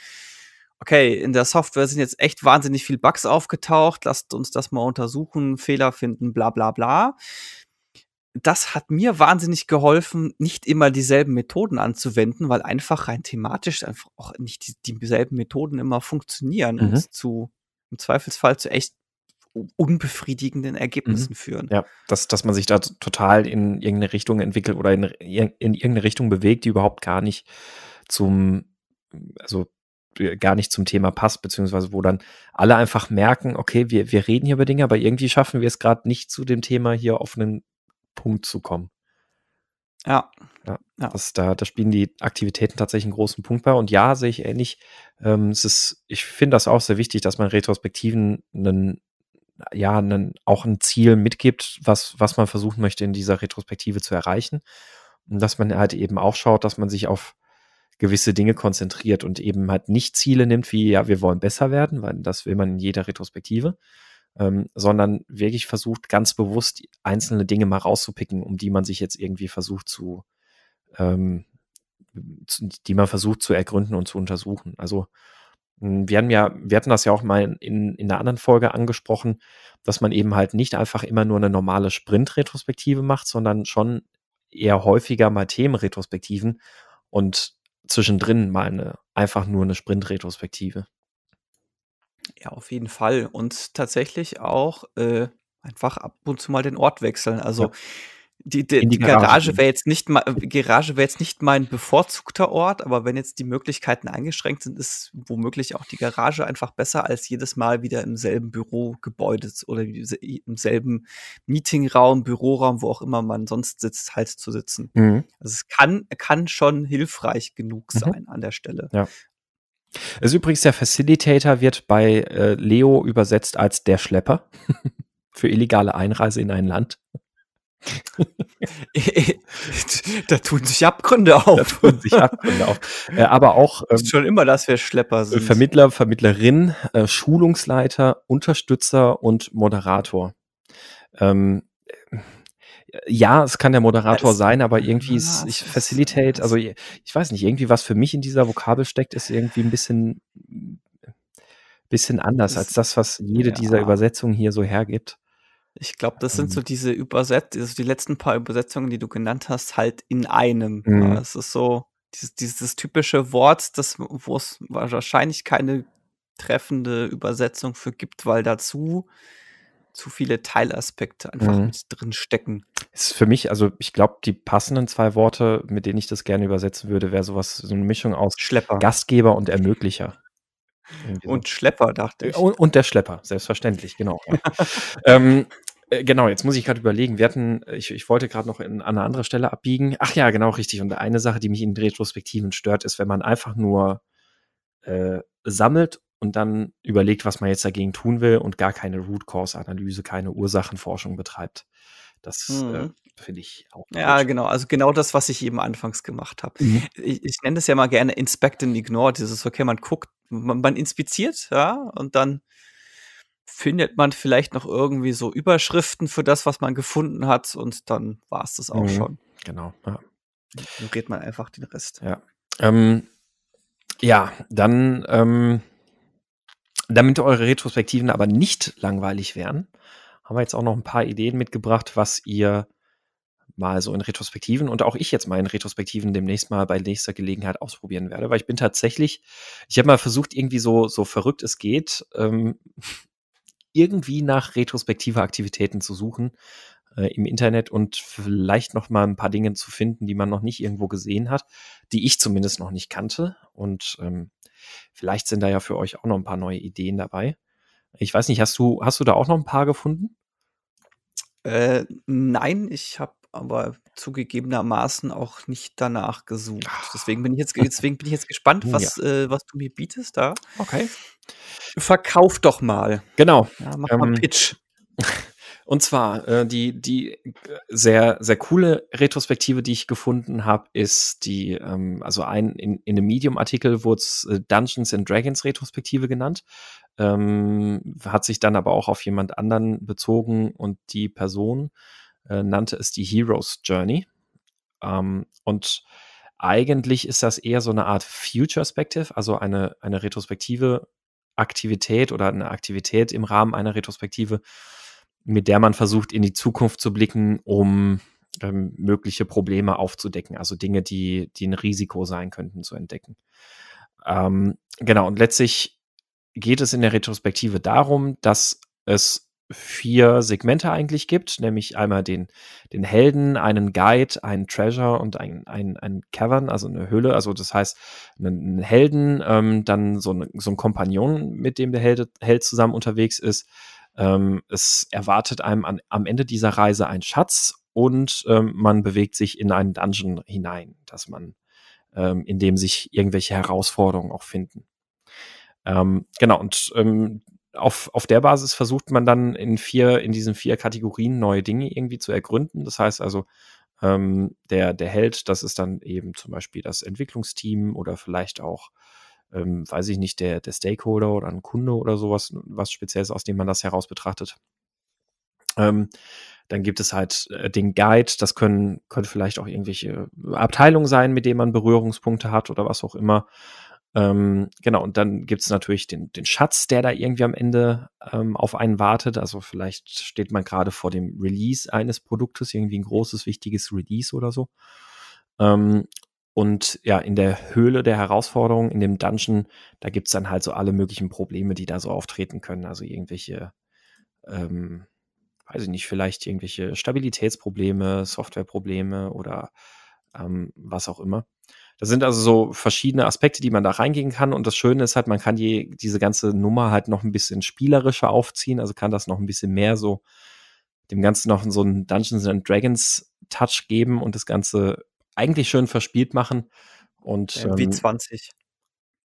okay, in der Software sind jetzt echt wahnsinnig viel Bugs aufgetaucht, lasst uns das mal untersuchen, Fehler finden, bla bla bla. Das hat mir wahnsinnig geholfen, nicht immer dieselben Methoden anzuwenden, weil einfach rein thematisch einfach auch nicht die, dieselben Methoden immer funktionieren Mhm. und zu im Zweifelsfall zu echt unbefriedigenden Ergebnissen führen. Ja, dass, dass man sich da total in irgendeine Richtung entwickelt oder in, in irgendeine Richtung bewegt, die überhaupt gar nicht zum, also äh, gar nicht zum Thema passt, beziehungsweise wo dann alle einfach merken, okay, wir, wir reden hier über Dinge, aber irgendwie schaffen wir es gerade nicht zu dem Thema hier auf einen Punkt zu kommen. Ja. Ja, Ja. Das, da, da spielen die Aktivitäten tatsächlich einen großen Punkt bei. Und ja, sehe ich ähnlich. Ähm, es ist, ich finde das auch sehr wichtig, dass man Retrospektiven einen, ja, einen, auch ein Ziel mitgibt, was, was man versuchen möchte, in dieser Retrospektive zu erreichen. Und dass man halt eben auch schaut, dass man sich auf gewisse Dinge konzentriert und eben halt nicht Ziele nimmt, wie, ja, wir wollen besser werden, weil das will man in jeder Retrospektive, ähm, sondern wirklich versucht, ganz bewusst einzelne Dinge mal rauszupicken, um die man sich jetzt irgendwie versucht zu, ähm, zu- die man versucht zu ergründen und zu untersuchen. Also mh, wir haben ja, wir hatten das ja auch mal in, in einer anderen Folge angesprochen, dass man eben halt nicht einfach immer nur eine normale Sprint-Retrospektive macht, sondern schon eher häufiger mal Themenretrospektiven und zwischendrin mal eine, einfach nur eine Sprint-Retrospektive. Ja, auf jeden Fall. Und tatsächlich auch äh, einfach ab und zu mal den Ort wechseln. Also Ja. die, die, die Garage Garage wäre jetzt nicht mal, Garage wäre jetzt nicht mein bevorzugter Ort, aber wenn jetzt die Möglichkeiten eingeschränkt sind, ist womöglich auch die Garage einfach besser als jedes Mal wieder im selben Bürogebäude oder im selben Meetingraum, Büroraum, wo auch immer man sonst sitzt, halt zu sitzen. Mhm. Also es kann, kann schon hilfreich genug Mhm. sein an der Stelle. Also übrigens, der Facilitator wird bei äh, Leo übersetzt als der Schlepper für illegale Einreise in ein Land. da tun sich Abgründe Da auf. tun sich Abgründe auf. Äh, aber auch ähm, schon immer, dass wir Schlepper sind. Vermittler, Vermittlerin, äh, Schulungsleiter, Unterstützer und Moderator. Ähm, äh, ja, es kann der Moderator Es- sein, aber irgendwie ist ich Facilitate, es- also ich weiß nicht, irgendwie was für mich in dieser Vokabel steckt, ist irgendwie ein bisschen, bisschen anders als das, was jede ja. dieser Übersetzungen hier so hergibt. Ich glaube, das sind Ähm. so diese Übersetzungen, also die letzten paar Übersetzungen, die du genannt hast, halt in einem. Mhm. Ja, es ist so dieses, dieses typische Wort, das, wo es wahrscheinlich keine treffende Übersetzung für gibt, weil dazu zu viele Teilaspekte einfach Mhm. mit drin stecken. Ist für mich, also ich glaube, die passenden zwei Worte, mit denen ich das gerne übersetzen würde, wäre sowas, so eine Mischung aus Schlepper. Gastgeber und Ermöglicher. Und Schlepper, dachte ich. Und, und der Schlepper, selbstverständlich, genau. Ja. ähm, äh, genau, jetzt muss ich gerade überlegen. Wir hatten, ich, ich wollte gerade noch in, an eine andere Stelle abbiegen. Ach ja, genau, richtig. Und eine Sache, die mich in Retrospektiven stört, ist, wenn man einfach nur äh, sammelt und dann überlegt, was man jetzt dagegen tun will und gar keine Root Cause Analyse, keine Ursachenforschung betreibt. Das äh, Mhm. finde ich auch. Ja, gut. genau. Also genau das, was ich eben anfangs gemacht habe. Mhm. Ich, ich nenne das ja mal gerne Inspect and Ignore. Dieses, okay, man guckt, man, man inspiziert, ja, und dann findet man vielleicht noch irgendwie so Überschriften für das, was man gefunden hat, und dann war es das auch Mhm. schon. Genau. Ja. Ignoriert man einfach den Rest. Ja, ähm, ja dann, ähm, damit eure Retrospektiven aber nicht langweilig wären, haben wir jetzt auch noch ein paar Ideen mitgebracht, was ihr mal so in Retrospektiven und auch ich jetzt mal in Retrospektiven demnächst mal bei nächster Gelegenheit ausprobieren werde, weil ich bin tatsächlich, ich habe mal versucht, irgendwie so, so verrückt es geht, ähm, irgendwie nach retrospektive Aktivitäten zu suchen äh, im Internet und vielleicht noch mal ein paar Dinge zu finden, die man noch nicht irgendwo gesehen hat, die ich zumindest noch nicht kannte. Und ähm, vielleicht sind da ja für euch auch noch ein paar neue Ideen dabei. Ich weiß nicht, hast du, hast du da auch noch ein paar gefunden? Äh, nein, ich habe aber zugegebenermaßen auch nicht danach gesucht. Deswegen bin ich jetzt deswegen bin ich jetzt gespannt, Oh was, äh, was du mir bietest da. Okay. Verkauf doch mal. Genau. Ja, mach mal Ähm, Pitch. Und zwar, äh, die, die äh, sehr, sehr coole Retrospektive, die ich gefunden habe, ist die, ähm, also ein, in, in einem Medium-Artikel wurde es äh, Dungeons and Dragons Retrospektive genannt. Ähm, hat sich dann aber auch auf jemand anderen bezogen und die Person äh, nannte es die Hero's Journey. Ähm, und eigentlich ist das eher so eine Art Future-Spective, also eine, eine retrospektive Aktivität oder eine Aktivität im Rahmen einer Retrospektive, mit der man versucht, in die Zukunft zu blicken, um ähm, mögliche Probleme aufzudecken, also Dinge, die, die ein Risiko sein könnten, zu entdecken. Ähm, genau, und letztlich geht es in der Retrospektive darum, dass es vier Segmente eigentlich gibt, nämlich einmal den, den Helden, einen Guide, einen Treasure und ein, ein, ein Cavern, also eine Höhle. Also das heißt, einen Helden, ähm, dann so, eine, so ein Kompagnon, mit dem der Held, Held zusammen unterwegs ist. Ähm, es erwartet einem an, am Ende dieser Reise ein Schatz und ähm, man bewegt sich in einen Dungeon hinein, dass man, ähm, in dem sich irgendwelche Herausforderungen auch finden. Ähm, genau, und ähm, auf, auf der Basis versucht man dann in vier, in diesen vier Kategorien neue Dinge irgendwie zu ergründen. Das heißt also, ähm, der, der Held, das ist dann eben zum Beispiel das Entwicklungsteam oder vielleicht auch, ähm, weiß ich nicht, der, der Stakeholder oder ein Kunde oder sowas, was Spezielles, aus dem man das heraus betrachtet. Ähm, dann gibt es halt äh, den Guide, das können, können vielleicht auch irgendwelche Abteilungen sein, mit denen man Berührungspunkte hat oder was auch immer. Ähm, genau, und dann gibt es natürlich den, den Schatz, der da irgendwie am Ende ähm, auf einen wartet. Also vielleicht steht man gerade vor dem Release eines Produktes, irgendwie ein großes, wichtiges Release oder so. Ähm, und ja, in der Höhle der Herausforderung, in dem Dungeon, da gibt es dann halt so alle möglichen Probleme, die da so auftreten können. Also irgendwelche, ähm, weiß ich nicht, vielleicht irgendwelche Stabilitätsprobleme, Softwareprobleme oder ähm, was auch immer. Das sind also so verschiedene Aspekte, die man da reingehen kann. Und das Schöne ist halt, man kann die, diese ganze Nummer halt noch ein bisschen spielerischer aufziehen. Also kann das noch ein bisschen mehr so dem Ganzen noch so einen Dungeons and Dragons Touch geben und das Ganze eigentlich schön verspielt machen. Und Ja, wie ähm, 20.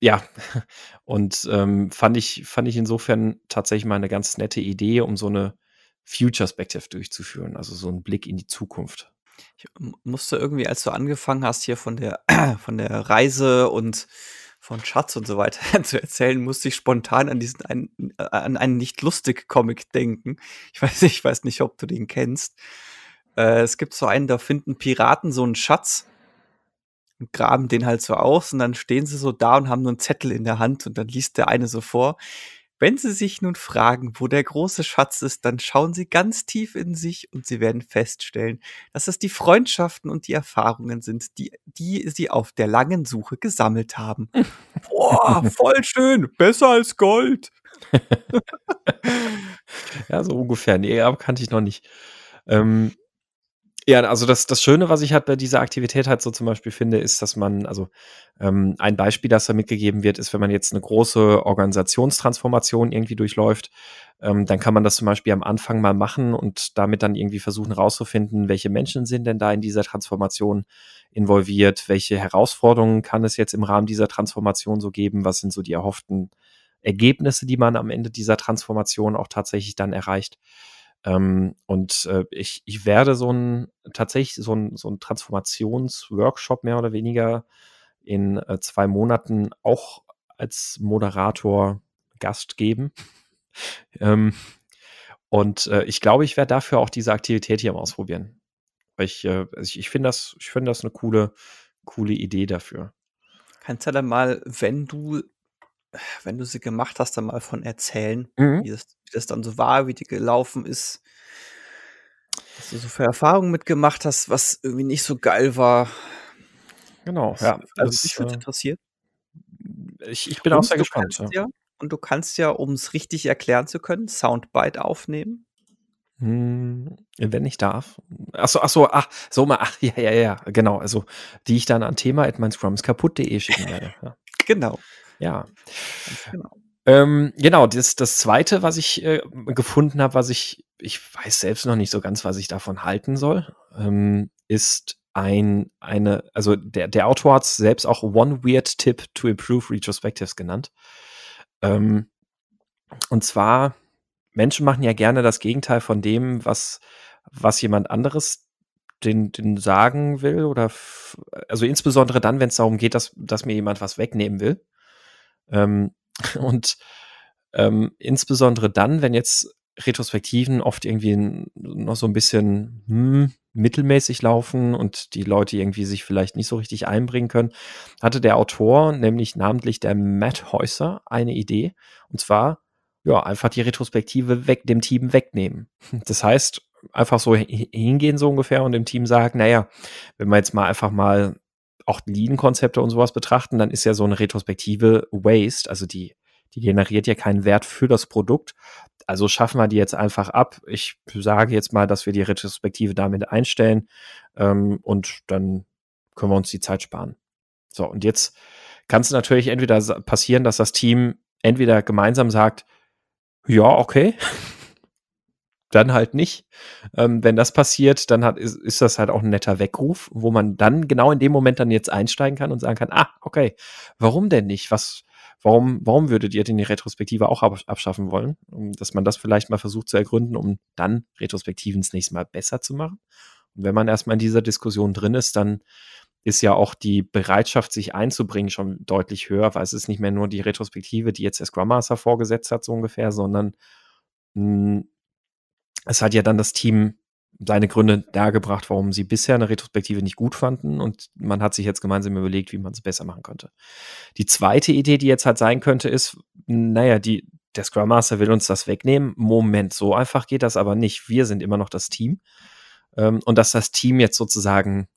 ja, und ähm, fand ich, fand ich insofern tatsächlich mal eine ganz nette Idee, um so eine Future-Spective durchzuführen, also so einen Blick in die Zukunft. Ich musste irgendwie, als du angefangen hast, hier von der von der Reise und von Schatz und so weiter zu erzählen, musste ich spontan an diesen einen äh, an einen Nicht-Lustig-Comic denken. Ich weiß nicht ich weiß nicht, ob du den kennst. Äh, es gibt so einen, da finden Piraten so einen Schatz und graben den halt so aus und dann stehen sie so da und haben nur 'n Zettel in der Hand und dann liest der eine so vor: „Wenn Sie sich nun fragen, wo der große Schatz ist, dann schauen Sie ganz tief in sich und Sie werden feststellen, dass es die Freundschaften und die Erfahrungen sind, die die Sie auf der langen Suche gesammelt haben.“ Boah, voll schön, besser als Gold. Ja, so ungefähr. Ne, aber kannte ich noch nicht. Ähm, ja, also das das Schöne, was ich halt bei dieser Aktivität halt so zum Beispiel finde, ist, dass man also, ähm, ein Beispiel, das da mitgegeben wird, ist, wenn man jetzt eine große Organisationstransformation irgendwie durchläuft, ähm, dann kann man das zum Beispiel am Anfang mal machen und damit dann irgendwie versuchen rauszufinden, welche Menschen sind denn da in dieser Transformation involviert, welche Herausforderungen kann es jetzt im Rahmen dieser Transformation so geben, was sind so die erhofften Ergebnisse, die man am Ende dieser Transformation auch tatsächlich dann erreicht. Ähm, und äh, ich, ich werde so ein tatsächlich so ein, so ein Transformationsworkshop mehr oder weniger in äh, zwei Monaten auch als Moderator Gast geben. ähm, und äh, ich glaube, ich werde dafür auch diese Aktivität hier mal ausprobieren. Ich, äh, also ich, ich finde das, ich das eine coole, coole Idee dafür. Kannst ja dann mal, wenn du wenn du sie gemacht hast, dann mal von erzählen, Mhm. wie das wie das dann so war, wie die gelaufen ist. Was du so für Erfahrungen mitgemacht hast, was irgendwie nicht so geil war. Genau, Das- ja. Also das, mich würde äh, interessieren. ich, ich bin auch Und sehr du gespannt. kannst Ja. Ja, und du kannst ja, um es richtig erklären zu können, Soundbite aufnehmen. Hm, wenn ich darf. Achso, achso, ach, so mal, ach, ja, ja, ja, genau. Also, die ich dann an thema at meinscrumskaputt.de schicken werde. Ja. Genau. Ja. Genau. Ähm, genau, das, das zweite, was ich äh, gefunden habe, was ich, ich weiß selbst noch nicht so ganz, was ich davon halten soll, ähm, ist ein, eine, also der, der Autor hat es selbst auch One Weird Tip to Improve Retrospectives genannt. Ähm, und zwar, Menschen machen ja gerne das Gegenteil von dem, was, was jemand anderes den, den sagen will oder also insbesondere dann, wenn es darum geht, dass, dass mir jemand was wegnehmen will. Ähm, und ähm, insbesondere dann, wenn jetzt Retrospektiven oft irgendwie noch so ein bisschen hm, mittelmäßig laufen und die Leute irgendwie sich vielleicht nicht so richtig einbringen können, hatte der Autor, nämlich namentlich der Matt Häuser, eine Idee. Und zwar, ja, einfach die Retrospektive weg, dem Team wegnehmen. Das heißt, einfach so hi- hingehen so ungefähr und dem Team sagen, naja, wenn wir jetzt mal einfach mal auch Lean-Konzepte und sowas betrachten, dann ist ja so eine Retrospektive Waste, also die, die generiert ja keinen Wert für das Produkt. Also schaffen wir die jetzt einfach ab. Ich sage jetzt mal, dass wir die Retrospektive damit einstellen ähm, und dann können wir uns die Zeit sparen. So, und jetzt kann es natürlich entweder passieren, dass das Team entweder gemeinsam sagt, ja, okay, dann halt nicht. Ähm, wenn das passiert, dann hat, ist, ist das halt auch ein netter Weckruf, wo man dann genau in dem Moment dann jetzt einsteigen kann und sagen kann, ah, okay, warum denn nicht? Was, warum, warum würdet ihr denn die Retrospektive auch ab, abschaffen wollen? Um, dass man das vielleicht mal versucht zu ergründen, um dann Retrospektiven das nächste Mal besser zu machen. Und wenn man erstmal in dieser Diskussion drin ist, dann ist ja auch die Bereitschaft, sich einzubringen, schon deutlich höher, weil es ist nicht mehr nur die Retrospektive, die jetzt der Scrum Master vorgesetzt hat, so ungefähr, sondern mh, es hat ja dann das Team seine Gründe dargebracht, warum sie bisher eine Retrospektive nicht gut fanden und man hat sich jetzt gemeinsam überlegt, wie man es besser machen könnte. Die zweite Idee, die jetzt halt sein könnte, ist, naja, die, der Scrum Master will uns das wegnehmen. Moment, so einfach geht das aber nicht. Wir sind immer noch das Team. Ähm, und dass das Team jetzt sozusagen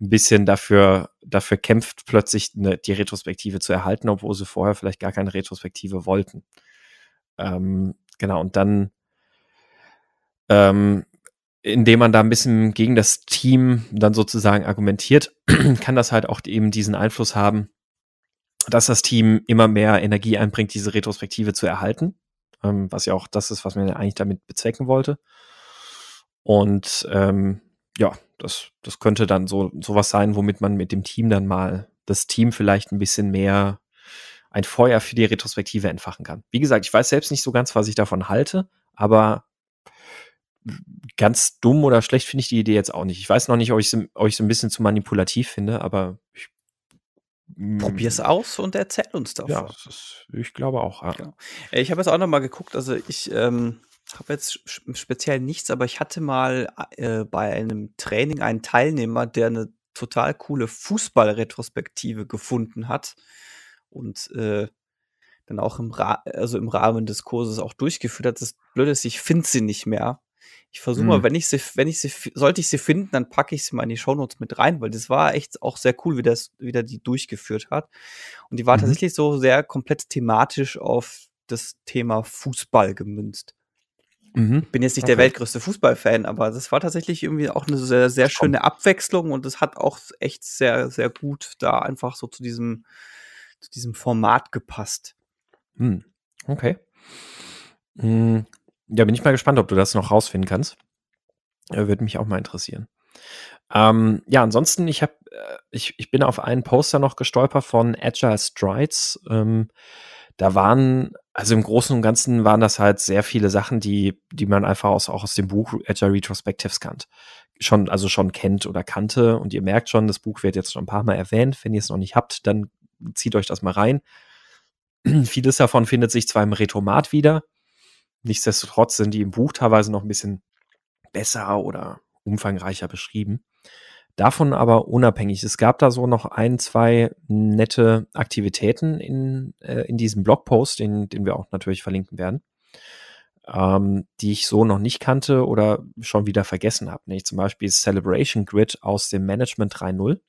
ein bisschen dafür, dafür kämpft, plötzlich eine, die Retrospektive zu erhalten, obwohl sie vorher vielleicht gar keine Retrospektive wollten. Ähm, genau, und dann ähm, indem man da ein bisschen gegen das Team dann sozusagen argumentiert, kann das halt auch eben diesen Einfluss haben, dass das Team immer mehr Energie einbringt, diese Retrospektive zu erhalten, ähm, was ja auch das ist, was man eigentlich damit bezwecken wollte. Und ähm, ja, das, das könnte dann so sowas sein, womit man mit dem Team dann mal das Team vielleicht ein bisschen mehr ein Feuer für die Retrospektive entfachen kann. Wie gesagt, ich weiß selbst nicht so ganz, was ich davon halte, aber ganz dumm oder schlecht finde ich die Idee jetzt auch nicht. Ich weiß noch nicht, ob ich es ich's ein bisschen zu manipulativ finde, aber ich, Probier's aus und erzähl uns davon. Ja, das ist, ich glaube auch. Ja. Genau. Äh, Ich habe jetzt auch noch mal geguckt, also ich ähm, habe jetzt speziell nichts, aber ich hatte mal äh, bei einem Training einen Teilnehmer, der eine total coole Fußballretrospektive gefunden hat und äh, dann auch im, Ra also im Rahmen des Kurses auch durchgeführt hat. Das Blöde ist, ich finde sie nicht mehr. Ich versuche mal, Hm. wenn ich sie, wenn ich sie, sollte ich sie finden, dann packe ich sie mal in die Shownotes mit rein, weil das war echt auch sehr cool, wie das, wie der die durchgeführt hat. Und die war Mhm. tatsächlich so sehr komplett thematisch auf das Thema Fußball gemünzt. Mhm. Bin jetzt nicht der Okay. weltgrößte Fußballfan, aber das war tatsächlich irgendwie auch eine sehr, sehr schöne Abwechslung und es hat auch echt sehr, sehr gut da einfach so zu diesem, zu diesem Format gepasst. Hm. Okay. Hm. Ja, bin ich mal gespannt, ob du das noch rausfinden kannst. Äh, Würde mich auch mal interessieren. Ähm, ja, ansonsten, ich habe, äh, ich, ich bin auf einen Poster noch gestolpert von Agile Strides. Ähm, da waren, also im Großen und Ganzen waren das halt sehr viele Sachen, die, die man einfach aus, auch aus dem Buch Agile Retrospectives kannt. Schon, also schon kennt oder kannte. Und ihr merkt schon, das Buch wird jetzt schon ein paar Mal erwähnt. Wenn ihr es noch nicht habt, dann zieht euch das mal rein. Vieles davon findet sich zwar im Retomat wieder. Nichtsdestotrotz sind die im Buch teilweise noch ein bisschen besser oder umfangreicher beschrieben. Davon aber unabhängig. Es gab da so noch ein, zwei nette Aktivitäten in, äh, in diesem Blogpost, den, den wir auch natürlich verlinken werden. ähm, die ich so noch nicht kannte oder schon wieder vergessen habe. Nämlich zum Beispiel Celebration Grid aus dem Management 3.0.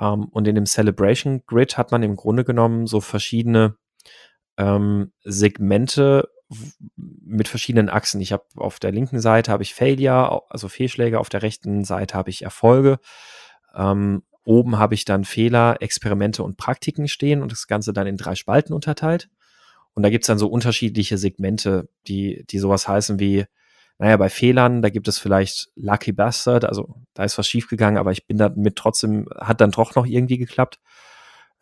Ähm, und in dem Celebration Grid hat man im Grunde genommen so verschiedene ähm, Segmente mit verschiedenen Achsen. Ich habe auf der linken Seite habe ich Failure, also Fehlschläge, auf der rechten Seite habe ich Erfolge. Ähm, oben habe ich dann Fehler, Experimente und Praktiken stehen und das Ganze dann in drei Spalten unterteilt. Und da gibt es dann so unterschiedliche Segmente, die, die sowas heißen wie, naja, bei Fehlern, da gibt es vielleicht Lucky Bastard, also da ist was schiefgegangen, aber ich bin damit trotzdem, hat dann doch noch irgendwie geklappt.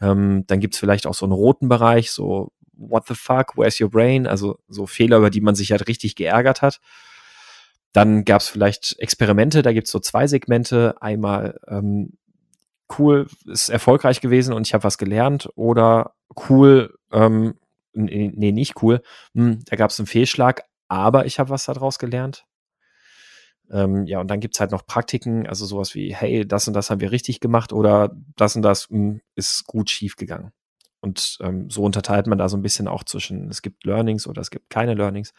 Ähm, dann gibt es vielleicht auch so einen roten Bereich, so What the fuck, where's your brain? Also so Fehler, über die man sich halt richtig geärgert hat. Dann gab es vielleicht Experimente, da gibt es so zwei Segmente. Einmal ähm, cool, ist erfolgreich gewesen und ich habe was gelernt oder cool, ähm, nee, nicht cool, hm, da gab es einen Fehlschlag, aber ich habe was daraus gelernt. Ähm, ja, und dann gibt's halt noch Praktiken, also sowas wie, hey, das und das haben wir richtig gemacht oder das und das mh, hm, ist gut schief gegangen. Und ähm, so unterteilt man da so ein bisschen auch zwischen, es gibt Learnings oder es gibt keine Learnings.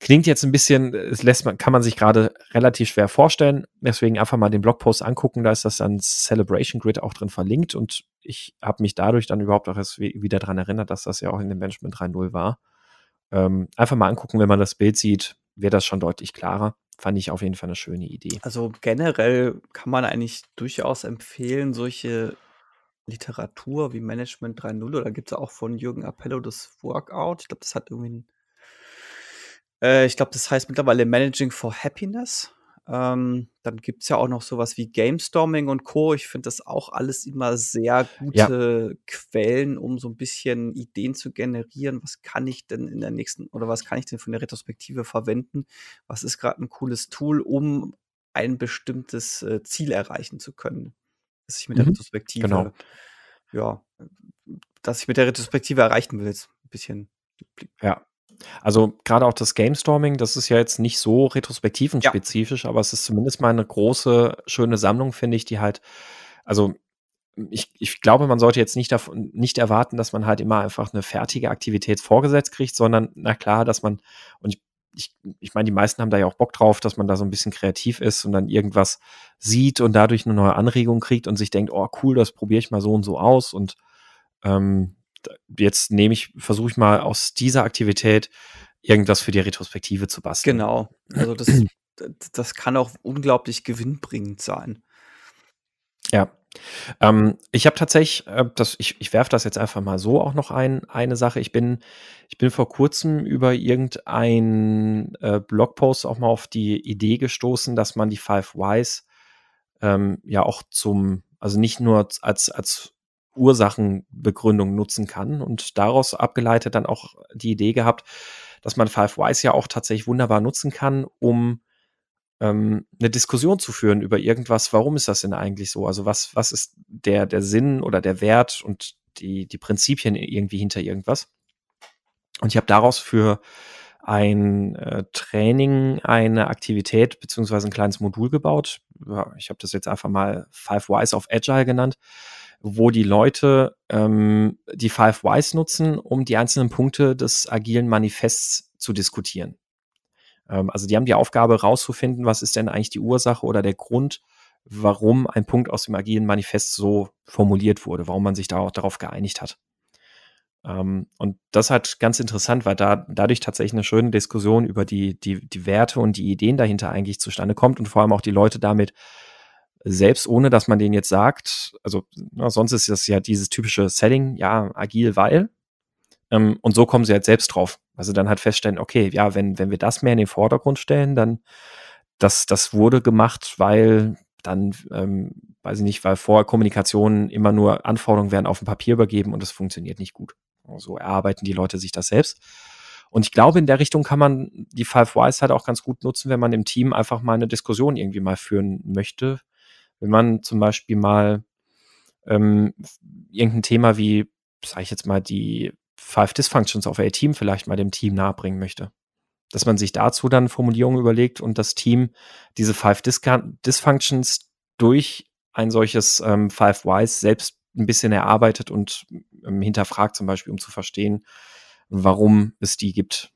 Klingt jetzt ein bisschen, es lässt man, kann man sich gerade relativ schwer vorstellen. Deswegen einfach mal den Blogpost angucken, da ist das dann Celebration Grid auch drin verlinkt und ich habe mich dadurch dann überhaupt auch erst wieder daran erinnert, dass das ja auch in dem Management 3.0 war. Ähm, einfach mal angucken, wenn man das Bild sieht, wird das schon deutlich klarer. Fand ich auf jeden Fall eine schöne Idee. Also generell kann man eigentlich durchaus empfehlen, solche Literatur wie Management 3.0 oder gibt es auch von Jürgen Appello das Workout. Ich glaube, das hat irgendwie 'n äh, ich glaube, das heißt mittlerweile Managing for Happiness. Ähm, dann gibt es ja auch noch sowas wie Gamestorming und Co. Ich finde das auch alles immer sehr Ja. gute Quellen, um so ein bisschen Ideen zu generieren. Was kann ich denn in der nächsten oder was kann ich denn von der Retrospektive verwenden? Was ist gerade ein cooles Tool, um ein bestimmtes, äh, Ziel erreichen zu können, das ich mit der Mhm. Retrospektive Genau. ja, das ich mit der Retrospektive erreichen will, jetzt 'n bisschen Ja. Also gerade auch das Gamestorming, das ist ja jetzt nicht so Ja. retrospektivenspezifisch, aber es ist zumindest mal eine große, schöne Sammlung, finde ich, die halt also, ich ich glaube, man sollte jetzt nicht davon nicht erwarten, dass man halt immer einfach eine fertige Aktivität vorgesetzt kriegt, sondern na klar, dass man und ich ich ich meine, die meisten haben da ja auch Bock drauf, dass man da so ein bisschen kreativ ist und dann irgendwas sieht und dadurch eine neue Anregung kriegt und sich denkt: „Oh cool, das probiere ich mal so und so aus“ und, ähm, jetzt nehme ich versuche ich mal aus dieser Aktivität irgendwas für die Retrospektive zu basteln. Genau. Also, das das kann auch unglaublich gewinnbringend sein. Ja. Ähm, ich habe tatsächlich, äh, das ich ich werfe das jetzt einfach mal so auch noch ein eine Sache. Ich bin ich bin vor Kurzem über irgendein, äh, Blogpost auch mal auf die Idee gestoßen, dass man die Five Whys, ähm, ja auch zum also nicht nur als als Ursachenbegründung nutzen kann und daraus abgeleitet dann auch die Idee gehabt, dass man Five Whys ja auch tatsächlich wunderbar nutzen kann, um ähm, 'ne Diskussion zu führen über irgendwas. Warum ist das denn eigentlich so? Also, was was ist der der Sinn oder der Wert und die die Prinzipien irgendwie hinter irgendwas? Und ich habe daraus für ein, äh, Training eine Aktivität beziehungsweise ein kleines Modul gebaut. Ja, ich habe das jetzt einfach mal Five Whys of Agile genannt, wo die Leute, ähm, die Five Whys nutzen, um die einzelnen Punkte des agilen Manifests zu diskutieren. Ähm, also die haben die Aufgabe rauszufinden, was ist denn eigentlich die Ursache oder der Grund, warum ein Punkt aus dem agilen Manifest so formuliert wurde, warum man sich da auch darauf geeinigt hat. Ähm, und das hat ganz interessant, weil da dadurch tatsächlich eine schöne Diskussion über die, die, die Werte und die Ideen dahinter eigentlich zustande kommt und vor allem auch die Leute damit selbst ohne, dass man denen jetzt sagt, also na, sonst ist das ja dieses typische Setting, ja, agil, weil, ähm, und so kommen sie halt selbst drauf. Also dann halt feststellen, okay, ja, wenn, wenn wir das mehr in den Vordergrund stellen, dann das, das wurde gemacht, weil dann, ähm, weiß ich nicht, weil vorher Kommunikation immer nur Anforderungen werden auf dem Papier übergeben und das funktioniert nicht gut. So erarbeiten die Leute sich das selbst. Und ich glaube, in der Richtung kann man die Five Whys halt auch ganz gut nutzen, wenn man im Team einfach mal eine Diskussion irgendwie mal führen möchte. Wenn man zum Beispiel mal ähm, irgendein Thema wie, sage ich jetzt mal, die Five Dysfunctions of a Team vielleicht mal dem Team nahebringen möchte. Dass man sich dazu dann Formulierungen überlegt und das Team diese Five Disca Dysfunctions durch ein solches ähm, Five Whys selbst ein bisschen erarbeitet und ähm, hinterfragt, zum Beispiel, um zu verstehen, warum es die gibt.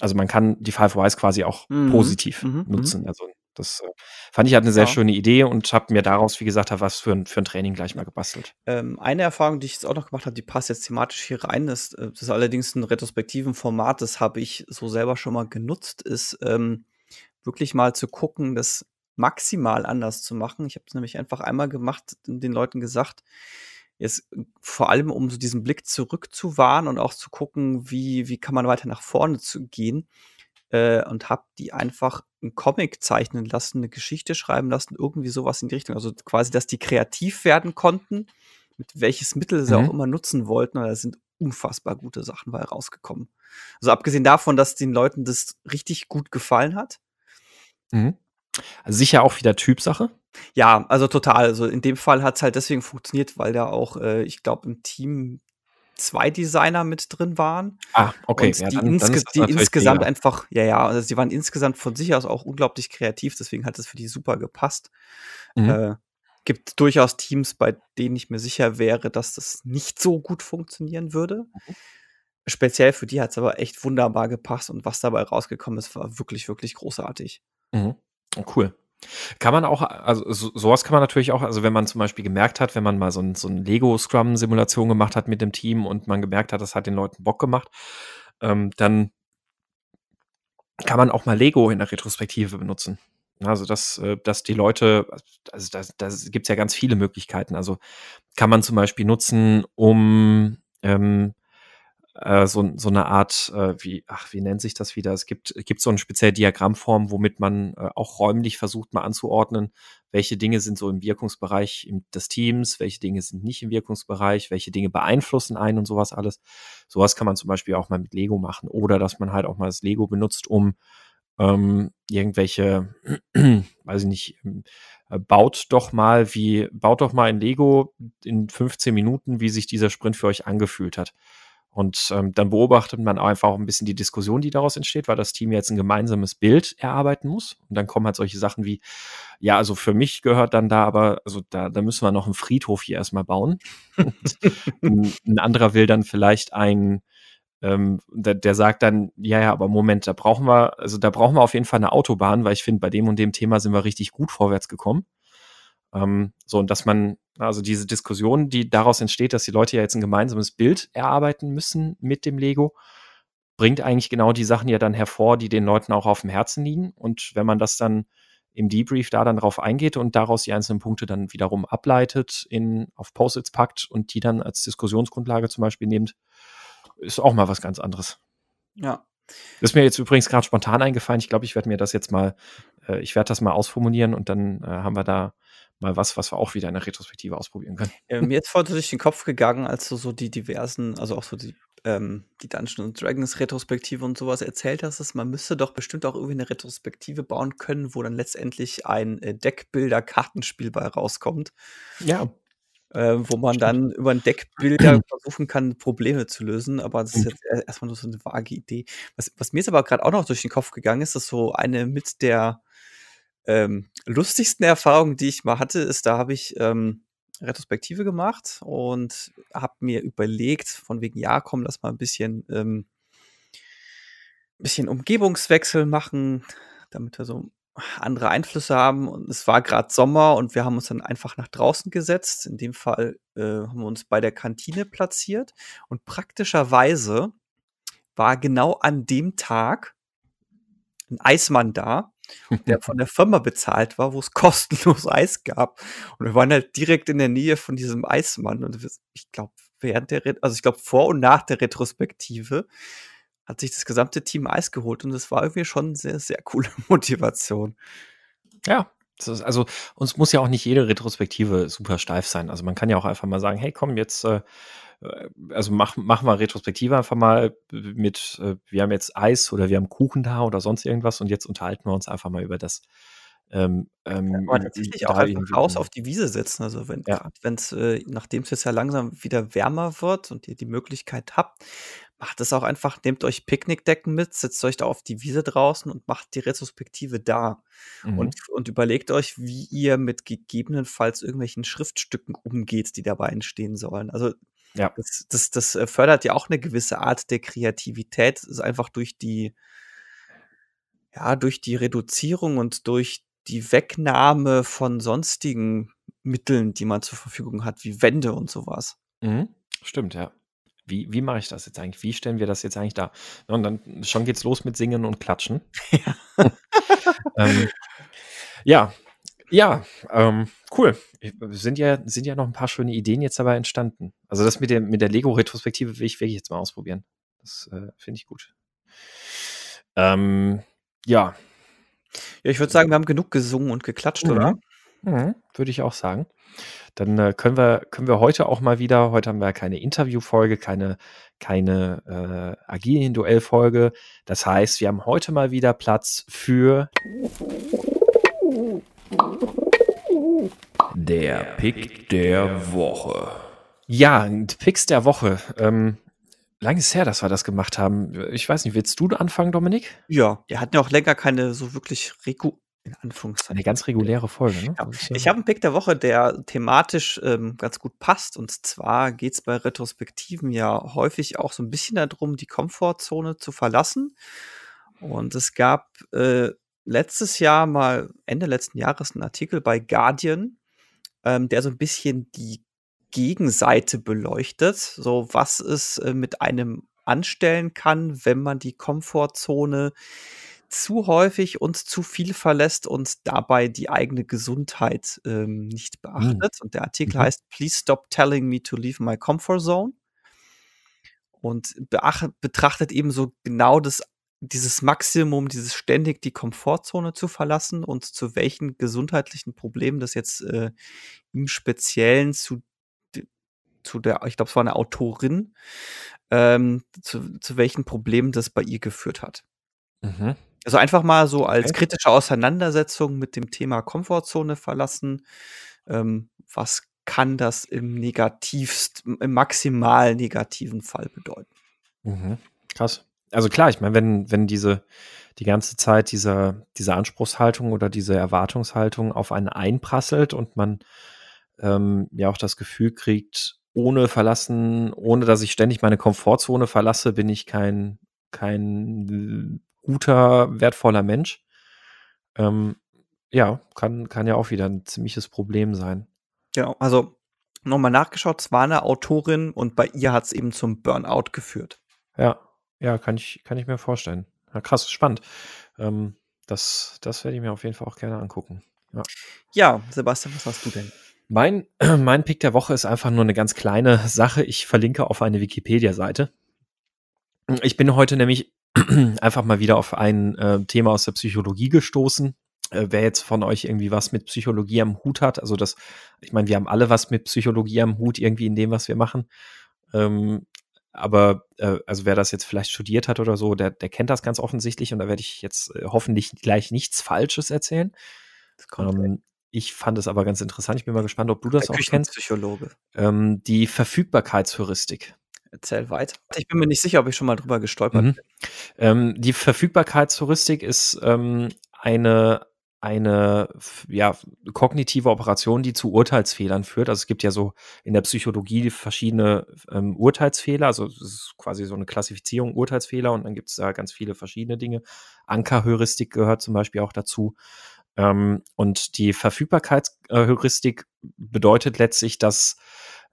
Also man kann die Five Whys quasi auch Mhm. positiv Mhm. Mhm. nutzen. Also das äh, fand ich halt eine sehr Ja. schöne Idee und habe mir daraus, wie gesagt, was für ein, für ein Training gleich mal gebastelt. Ähm, eine Erfahrung, die ich jetzt auch noch gemacht habe, die passt jetzt thematisch hier rein, ist, äh, das ist allerdings ein retrospektiven Format, das habe ich so selber schon mal genutzt, ist ähm, wirklich mal zu gucken, das maximal anders zu machen. Ich habe es nämlich einfach einmal gemacht, und den Leuten gesagt, jetzt äh, vor allem um so diesen Blick zurückzuwahren und auch zu gucken, wie, wie kann man weiter nach vorne zu gehen. Äh, und habe die einfach einen Comic zeichnen lassen, eine Geschichte schreiben lassen, irgendwie sowas in die Richtung. Also quasi, dass die kreativ werden konnten, mit welches Mittel sie Mhm. auch immer nutzen wollten. Und da sind unfassbar gute Sachen bei rausgekommen. Also abgesehen davon, dass den Leuten das richtig gut gefallen hat. Mhm. Also sicher auch wieder Typsache. Ja, also total. Also in dem Fall hat es halt deswegen funktioniert, weil da auch, äh, ich glaube, im Team zwei Designer mit drin waren. Ah, okay. Und Ja, die, dann, dann insge das die insgesamt mega. einfach, ja, ja, also sie waren insgesamt von sich aus auch unglaublich kreativ, deswegen hat es für die super gepasst. Mhm. Äh, gibt durchaus Teams, bei denen ich mir sicher wäre, dass das nicht so gut funktionieren würde. Mhm. Speziell für die hat es aber echt wunderbar gepasst und was dabei rausgekommen ist, war wirklich, wirklich großartig. Mhm. Cool. Kann man auch, also so, sowas kann man natürlich auch, also wenn man zum Beispiel gemerkt hat, wenn man mal so ein, so ein Lego-Scrum-Simulation gemacht hat mit dem Team und man gemerkt hat, das hat den Leuten Bock gemacht, ähm, dann kann man auch mal Lego in der Retrospektive benutzen. Also, dass, äh, dass die Leute, also da, da gibt es ja ganz viele Möglichkeiten. Also kann man zum Beispiel nutzen, um ähm, äh, so, so eine Art, äh, wie, ach, wie nennt sich das wieder? Es gibt, gibt so eine spezielle Diagrammform, womit man äh, auch räumlich versucht, mal anzuordnen, welche Dinge sind so im Wirkungsbereich des Teams, welche Dinge sind nicht im Wirkungsbereich, welche Dinge beeinflussen einen und sowas alles. Sowas kann man zum Beispiel auch mal mit Lego machen oder dass man halt auch mal das Lego benutzt, um ähm, irgendwelche, weiß ich nicht, ähm, äh, baut doch mal wie, baut doch mal in Lego in 15 Minuten, wie sich dieser Sprint für euch angefühlt hat. Und ähm, dann beobachtet man einfach auch ein bisschen die Diskussion, die daraus entsteht, weil das Team jetzt ein gemeinsames Bild erarbeiten muss. Und dann kommen halt solche Sachen wie, ja, also für mich gehört dann da aber, also da, da müssen wir noch einen Friedhof hier erstmal bauen. ein, ein anderer will dann vielleicht ein, ähm, der, der sagt dann, ja, ja, aber Moment, da brauchen wir, also da brauchen wir auf jeden Fall eine Autobahn, weil ich finde, bei dem und dem Thema sind wir richtig gut vorwärts gekommen. Ähm, so, und dass man, also diese Diskussion, die daraus entsteht, dass die Leute ja jetzt ein gemeinsames Bild erarbeiten müssen mit dem Lego, bringt eigentlich genau die Sachen ja dann hervor, die den Leuten auch auf dem Herzen liegen. Und wenn man das dann im Debrief da dann drauf eingeht und daraus die einzelnen Punkte dann wiederum ableitet, in, auf Post-its packt und die dann als Diskussionsgrundlage zum Beispiel nimmt, ist auch mal was ganz anderes. Ja. Das ist mir jetzt übrigens gerade spontan eingefallen. Ich glaube, ich werde mir das jetzt mal, äh, ich werde das mal ausformulieren und dann äh, haben wir da mal was, was wir auch wieder in der Retrospektive ausprobieren können. Äh, mir ist vorhin durch den Kopf gegangen, als du so die diversen, also auch so die, ähm, die Dungeons Dragons Retrospektive und sowas erzählt hast, dass man müsste doch bestimmt auch irgendwie eine Retrospektive bauen können, wo dann letztendlich ein äh, Deckbilder-Kartenspiel bei rauskommt. Ja. Äh, wo man Stimmt. dann über ein Deckbilder versuchen kann, Probleme zu lösen. Aber das ist jetzt erstmal nur so eine vage Idee. Was, was mir jetzt aber gerade auch noch durch den Kopf gegangen ist, ist so eine mit der ähm, lustigsten Erfahrungen, die ich mal hatte, ist, da habe ich ähm, Retrospektive gemacht und habe mir überlegt, von wegen, ja, komm, lass mal ein bisschen, ähm, bisschen Umgebungswechsel machen, damit wir so andere Einflüsse haben. Und es war gerade Sommer und wir haben uns dann einfach nach draußen gesetzt. In dem Fall äh, haben wir uns bei der Kantine platziert und praktischerweise war genau an dem Tag ein Eismann da, der von der Firma bezahlt war, wo es kostenlos Eis gab. Und wir waren halt direkt in der Nähe von diesem Eismann. Und ich glaube, während der, also ich glaube, vor und nach der Retrospektive hat sich das gesamte Team Eis geholt und es war irgendwie schon sehr, sehr coole Motivation. Ja. Das also uns muss ja auch nicht jede Retrospektive super steif sein. Also man kann ja auch einfach mal sagen, hey, komm, jetzt, äh, also mach, mach mal Retrospektive einfach mal mit, äh, wir haben jetzt Eis oder wir haben Kuchen da oder sonst irgendwas und jetzt unterhalten wir uns einfach mal über das. Ähm, ähm, Aber tatsächlich auch einfach raus auf die Wiese setzen. Also wenn Ja. es, äh, nachdem es jetzt ja langsam wieder wärmer wird und ihr die Möglichkeit habt, macht es auch einfach, nehmt euch Picknickdecken mit, setzt euch da auf die Wiese draußen und macht die Retrospektive da. Mhm. Und, und überlegt euch, wie ihr mit gegebenenfalls irgendwelchen Schriftstücken umgeht, die dabei entstehen sollen. Also Ja. das, das, das äh, fördert ja auch eine gewisse Art der Kreativität, ist einfach durch die ja, durch die Reduzierung und durch die Wegnahme von sonstigen Mitteln, die man zur Verfügung hat, wie Wände und sowas. Mhm. Stimmt, ja. Wie, wie mache ich das jetzt eigentlich? Wie stellen wir das jetzt eigentlich da? Und dann schon geht's los mit Singen und Klatschen. Ja. ähm, ja, ja, ähm, cool. Sind ja, sind ja noch ein paar schöne Ideen jetzt dabei entstanden. Also das mit der, mit der Lego-Retrospektive will ich wirklich jetzt mal ausprobieren. Das äh, finde ich gut. Ähm, ja. Ja, ich würde sagen, wir haben genug gesungen und geklatscht, mhm. oder? Mhm, würde ich auch sagen. Dann äh, können, wir, können wir heute auch mal wieder, heute haben wir keine Interviewfolge, keine, keine äh, agilen Duellfolge. Das heißt, wir haben heute mal wieder Platz für der Pick der Woche. Ja, Picks der Woche. Ähm, lange ist her, dass wir das gemacht haben. Ich weiß nicht, willst du anfangen, Dominik? Ja, wir hatten ja auch länger keine so wirklich regu in Anführungszeichen. Eine ganz reguläre Folge, ne? Ja. Ich habe einen Pick der Woche, der thematisch ähm, ganz gut passt. Und zwar geht es bei Retrospektiven ja häufig auch so ein bisschen darum, die Komfortzone zu verlassen. Und es gab äh, letztes Jahr mal, Ende letzten Jahres, einen Artikel bei Guardian, ähm, der so ein bisschen die Gegenseite beleuchtet. So, was es äh, mit einem anstellen kann, wenn man die Komfortzone zu häufig und zu viel verlässt und dabei die eigene Gesundheit ähm, nicht hm. beachtet. Mhm. Und der Artikel mhm. heißt Please Stop Telling Me to Leave My Comfort Zone. Und betrachtet eben so genau das, dieses Maximum, dieses ständig die Komfortzone zu verlassen und zu welchen gesundheitlichen Problemen das jetzt äh, im Speziellen zu, zu der, ich glaube, es war eine Autorin, ähm, zu, zu welchen Problemen das bei ihr geführt hat. Mhm. Also einfach mal so als Okay. kritische Auseinandersetzung mit dem Thema Komfortzone verlassen. Ähm, was kann das im negativst im maximal negativen Fall bedeuten? Mhm. Krass. Also klar, ich meine, wenn wenn diese die ganze Zeit dieser diese Anspruchshaltung oder diese Erwartungshaltung auf einen einprasselt und man, ähm, ja auch das Gefühl kriegt, ohne verlassen ohne dass ich ständig meine Komfortzone verlasse, bin ich kein kein guter, wertvoller Mensch. Ähm, ja, kann, kann ja auch wieder ein ziemliches Problem sein. Genau, also nochmal nachgeschaut, es war eine Autorin und bei ihr hat es eben zum Burnout geführt. Ja, ja, kann ich, kann ich mir vorstellen. Ja, krass, spannend. Ähm, das, das werde ich mir auf jeden Fall auch gerne angucken. Ja. ja, Sebastian, was hast du denn? Mein, mein Pick der Woche ist einfach nur eine ganz kleine Sache. Ich verlinke auf eine Wikipedia-Seite. Ich bin heute nämlich einfach mal wieder auf ein äh, Thema aus der Psychologie gestoßen. Äh, wer jetzt von euch irgendwie was mit Psychologie am Hut hat, also das, ich meine, wir haben alle was mit Psychologie am Hut irgendwie in dem, was wir machen. Ähm, aber äh, also wer das jetzt vielleicht studiert hat oder so, der, der kennt das ganz offensichtlich und da werde ich jetzt äh, hoffentlich gleich nichts Falsches erzählen. Ähm, ich fand es aber ganz interessant. Ich bin mal gespannt, ob du das Der auch kennst. Psychologe. Ähm, die Verfügbarkeitsheuristik. Erzähl weiter. Ich bin mir nicht sicher, ob ich schon mal drüber gestolpert mhm. bin. Ähm, die Verfügbarkeitsheuristik ist ähm, eine, eine ja, kognitive Operation, die zu Urteilsfehlern führt. Also es gibt ja so in der Psychologie verschiedene ähm, Urteilsfehler. Also es ist quasi so eine Klassifizierung Urteilsfehler und dann gibt es da ganz viele verschiedene Dinge. Ankerheuristik gehört zum Beispiel auch dazu. Ähm, und die Verfügbarkeitsheuristik bedeutet letztlich, dass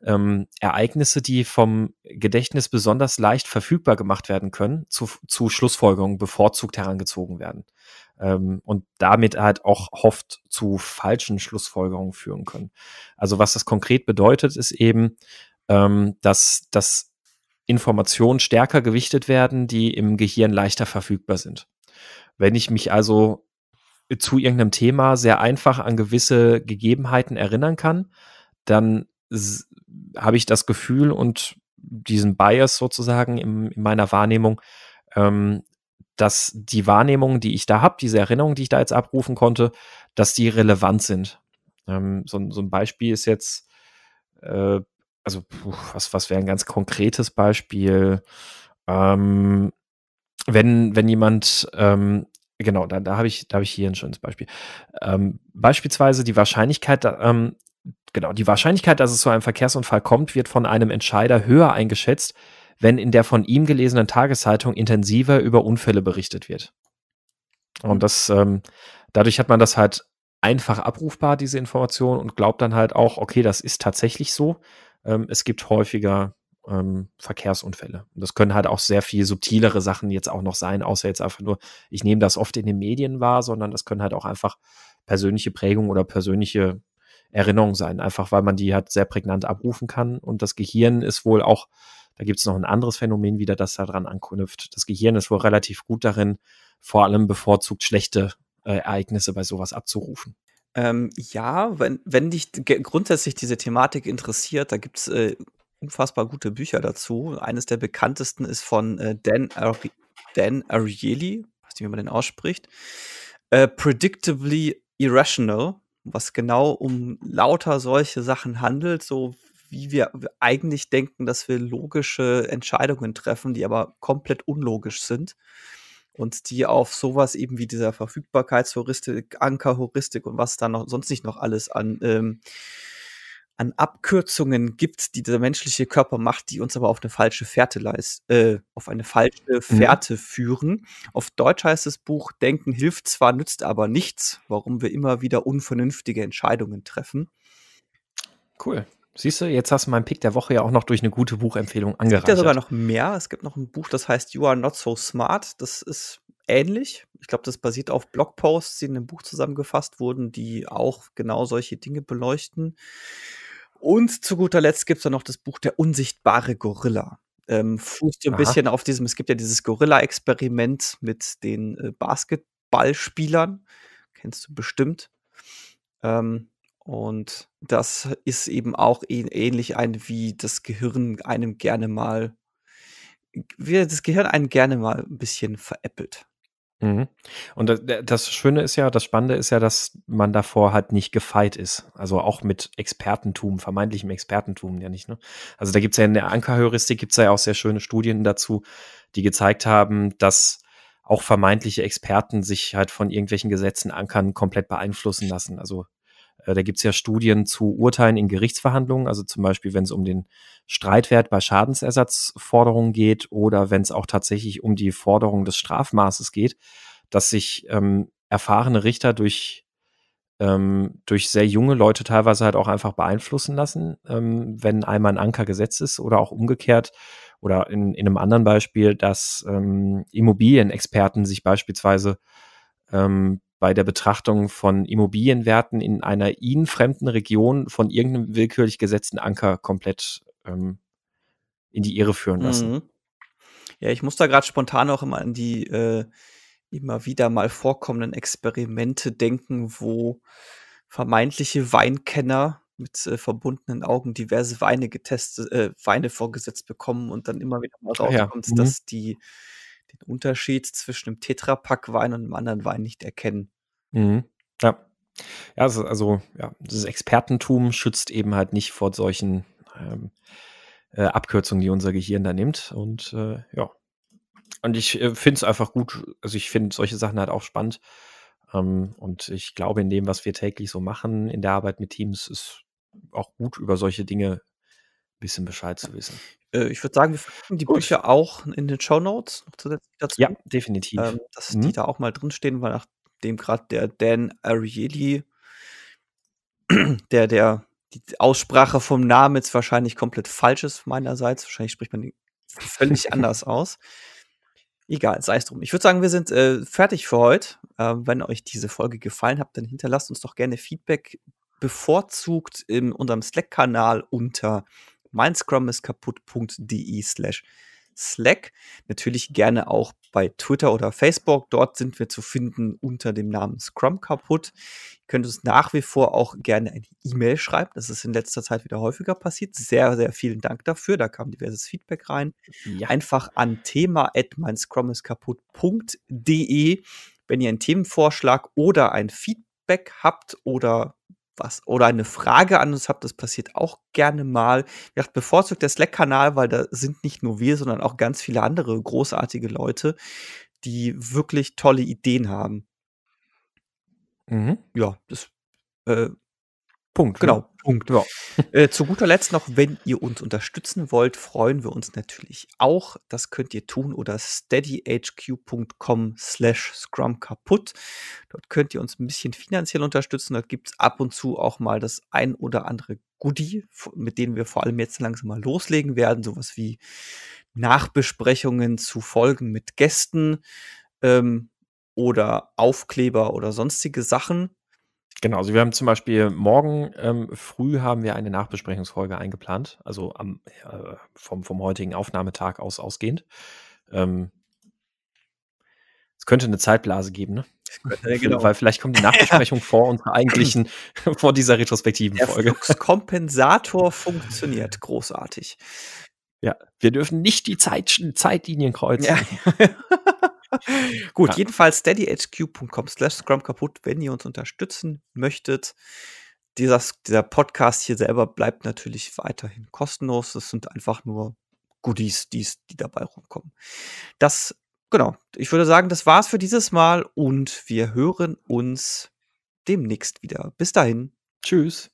ähm, Ereignisse, die vom Gedächtnis besonders leicht verfügbar gemacht werden können, zu, zu Schlussfolgerungen bevorzugt herangezogen werden. Ähm, und damit halt auch oft zu falschen Schlussfolgerungen führen können. Also was das konkret bedeutet, ist eben, ähm, dass, dass Informationen stärker gewichtet werden, die im Gehirn leichter verfügbar sind. Wenn ich mich also zu irgendeinem Thema sehr einfach an gewisse Gegebenheiten erinnern kann, dann habe ich das Gefühl und diesen Bias sozusagen in, in meiner Wahrnehmung, ähm, dass die Wahrnehmungen, die ich da habe, diese Erinnerungen, die ich da jetzt abrufen konnte, dass die relevant sind. Ähm, so, so, ein Beispiel ist jetzt, äh, also puh, was, was wäre ein ganz konkretes Beispiel? Ähm, wenn, wenn jemand, ähm, genau, da, da habe ich, da habe ich hier ein schönes Beispiel. Ähm, beispielsweise die Wahrscheinlichkeit, ähm, genau, die Wahrscheinlichkeit, dass es zu einem Verkehrsunfall kommt, wird von einem Entscheider höher eingeschätzt, wenn in der von ihm gelesenen Tageszeitung intensiver über Unfälle berichtet wird. Und das, ähm, dadurch hat man das halt einfach abrufbar, diese Information, und glaubt dann halt auch, okay, das ist tatsächlich so. Ähm, es gibt häufiger ähm, Verkehrsunfälle. Und das können halt auch sehr viel subtilere Sachen jetzt auch noch sein, außer jetzt einfach nur, ich nehme das oft in den Medien wahr, sondern das können halt auch einfach persönliche Prägungen oder persönliche Erinnerungen sein, einfach weil man die halt sehr prägnant abrufen kann. Und das Gehirn ist wohl auch, da gibt es noch ein anderes Phänomen wieder, das daran anknüpft. Das Gehirn ist wohl relativ gut darin, vor allem bevorzugt schlechte äh, Ereignisse bei sowas abzurufen. Ähm, ja, wenn, wenn dich grundsätzlich diese Thematik interessiert, da gibt es äh, unfassbar gute Bücher dazu. Eines der bekanntesten ist von äh, Dan, Ari Dan Ariely, weiß nicht, wie man den ausspricht. Äh, Predictably Irrational, was genau um lauter solche Sachen handelt, so wie wir eigentlich denken, dass wir logische Entscheidungen treffen, die aber komplett unlogisch sind und die auf sowas eben wie dieser Verfügbarkeitsheuristik, Ankerheuristik und was da noch sonst nicht noch alles an ähm, an Abkürzungen gibt, die der menschliche Körper macht, die uns aber auf eine falsche Fährte leist, äh, auf eine falsche mhm. Fährte mhm. führen. Auf Deutsch heißt das Buch Denken hilft zwar, nützt aber nichts, warum wir immer wieder unvernünftige Entscheidungen treffen. Cool. Siehst du, jetzt hast du meinen Pick der Woche ja auch noch durch eine gute Buchempfehlung angereichert. Es gibt ja sogar noch mehr. Es gibt noch ein Buch, das heißt You Are Not So Smart. Das ist ähnlich. Ich glaube, das basiert auf Blogposts, die in einem Buch zusammengefasst wurden, die auch genau solche Dinge beleuchten. Und zu guter Letzt gibt es dann noch das Buch Der unsichtbare Gorilla. Ähm, fußt so ein Aha. bisschen auf diesem, es gibt ja dieses Gorilla-Experiment mit den äh, Basketballspielern. Kennst du bestimmt. Ähm, und das ist eben auch ähnlich ein, wie das Gehirn einem gerne mal, wie das Gehirn einen gerne mal ein bisschen veräppelt. Mhm. Und das Schöne ist ja, das Spannende ist ja, dass man davor halt nicht gefeit ist. Also auch mit Expertentum, vermeintlichem Expertentum ja nicht. Ne? Also da gibt es ja in der Ankerheuristik gibt es ja auch sehr schöne Studien dazu, die gezeigt haben, dass auch vermeintliche Experten sich halt von irgendwelchen Gesetzen ankern komplett beeinflussen lassen. Also da gibt es ja Studien zu Urteilen in Gerichtsverhandlungen, also zum Beispiel, wenn es um den Streitwert bei Schadensersatzforderungen geht oder wenn es auch tatsächlich um die Forderung des Strafmaßes geht, dass sich ähm, erfahrene Richter durch, ähm, durch sehr junge Leute teilweise halt auch einfach beeinflussen lassen, ähm, wenn einmal ein Anker gesetzt ist oder auch umgekehrt. Oder in, in einem anderen Beispiel, dass ähm, Immobilienexperten sich beispielsweise ähm, bei der Betrachtung von Immobilienwerten in einer ihnen fremden Region von irgendeinem willkürlich gesetzten Anker komplett ähm, in die Irre führen lassen. Mhm. Ja, ich muss da gerade spontan auch immer an die äh, immer wieder mal vorkommenden Experimente denken, wo vermeintliche Weinkenner mit äh, verbundenen Augen diverse Weine getestet, äh, Weine vorgesetzt bekommen und dann immer wieder mal rauskommt, ja. mhm. dass die den Unterschied zwischen einem Tetrapack-Wein und einem anderen Wein nicht erkennen. Mhm. Ja. Ja, also, also, ja, das Expertentum schützt eben halt nicht vor solchen ähm, äh, Abkürzungen, die unser Gehirn da nimmt. Und äh, ja. Und ich äh, finde es einfach gut, also ich finde solche Sachen halt auch spannend. Ähm, und ich glaube, in dem, was wir täglich so machen, in der Arbeit mit Teams, ist auch gut, über solche Dinge ein bisschen Bescheid zu wissen. Äh, ich würde sagen, wir verlinken die Gut. Bücher auch in den Show Notes noch zusätzlich dazu. Ja, definitiv. Ähm, dass mhm. die da auch mal drinstehen, weil nachdem gerade der Dan Ariely, der, der, die Aussprache vom Namen jetzt wahrscheinlich komplett falsch ist meinerseits. Wahrscheinlich spricht man den völlig anders aus. Egal, sei es drum. Ich würde sagen, wir sind äh, fertig für heute. Äh, wenn euch diese Folge gefallen hat, dann hinterlasst uns doch gerne Feedback bevorzugt in unserem Slack-Kanal unter meinscrum slash Slack. Natürlich gerne auch bei Twitter oder Facebook. Dort sind wir zu finden unter dem Namen Scrum kaputt. Ihr könnt uns nach wie vor auch gerne eine E-Mail schreiben. Das ist in letzter Zeit wieder häufiger passiert. Sehr, sehr vielen Dank dafür. Da kam diverses Feedback rein. Ja. Einfach an thema at meinscrumiskaputt.de, wenn ihr einen Themenvorschlag oder ein Feedback habt oder was oder eine Frage an uns habt, das passiert auch gerne mal. Ja, bevorzugt der Slack-Kanal, weil da sind nicht nur wir, sondern auch ganz viele andere großartige Leute, die wirklich tolle Ideen haben. Mhm. Ja, das äh, Punkt. Genau, ne? Punkt. Ja. Äh, zu guter Letzt noch, wenn ihr uns unterstützen wollt, freuen wir uns natürlich auch. Das könnt ihr tun oder steadyhq.com slash scrum kaputt. Dort könnt ihr uns ein bisschen finanziell unterstützen. Dort gibt es ab und zu auch mal das ein oder andere Goodie, mit denen wir vor allem jetzt langsam mal loslegen werden. Sowas wie Nachbesprechungen zu Folgen mit Gästen ähm, oder Aufkleber oder sonstige Sachen. Genau, also wir haben zum Beispiel morgen ähm, früh haben wir eine Nachbesprechungsfolge eingeplant, also am, äh, vom, vom heutigen Aufnahmetag aus ausgehend. Ähm, es könnte eine Zeitblase geben, ne? Äh, genau. Weil vielleicht kommt die Nachbesprechung vor unserer eigentlichen, vor dieser retrospektiven Der Folge. Fluxkompensator funktioniert großartig. Ja, wir dürfen nicht die Zeit, Zeitlinien kreuzen. Ja. Gut, Ja. jedenfalls steadyhq.com slash scrum kaputt, wenn ihr uns unterstützen möchtet. Dieser, dieser Podcast hier selber bleibt natürlich weiterhin kostenlos. Das sind einfach nur Goodies, die's, die dabei rumkommen. Das, genau. Ich würde sagen, das war's für dieses Mal und wir hören uns demnächst wieder. Bis dahin. Tschüss.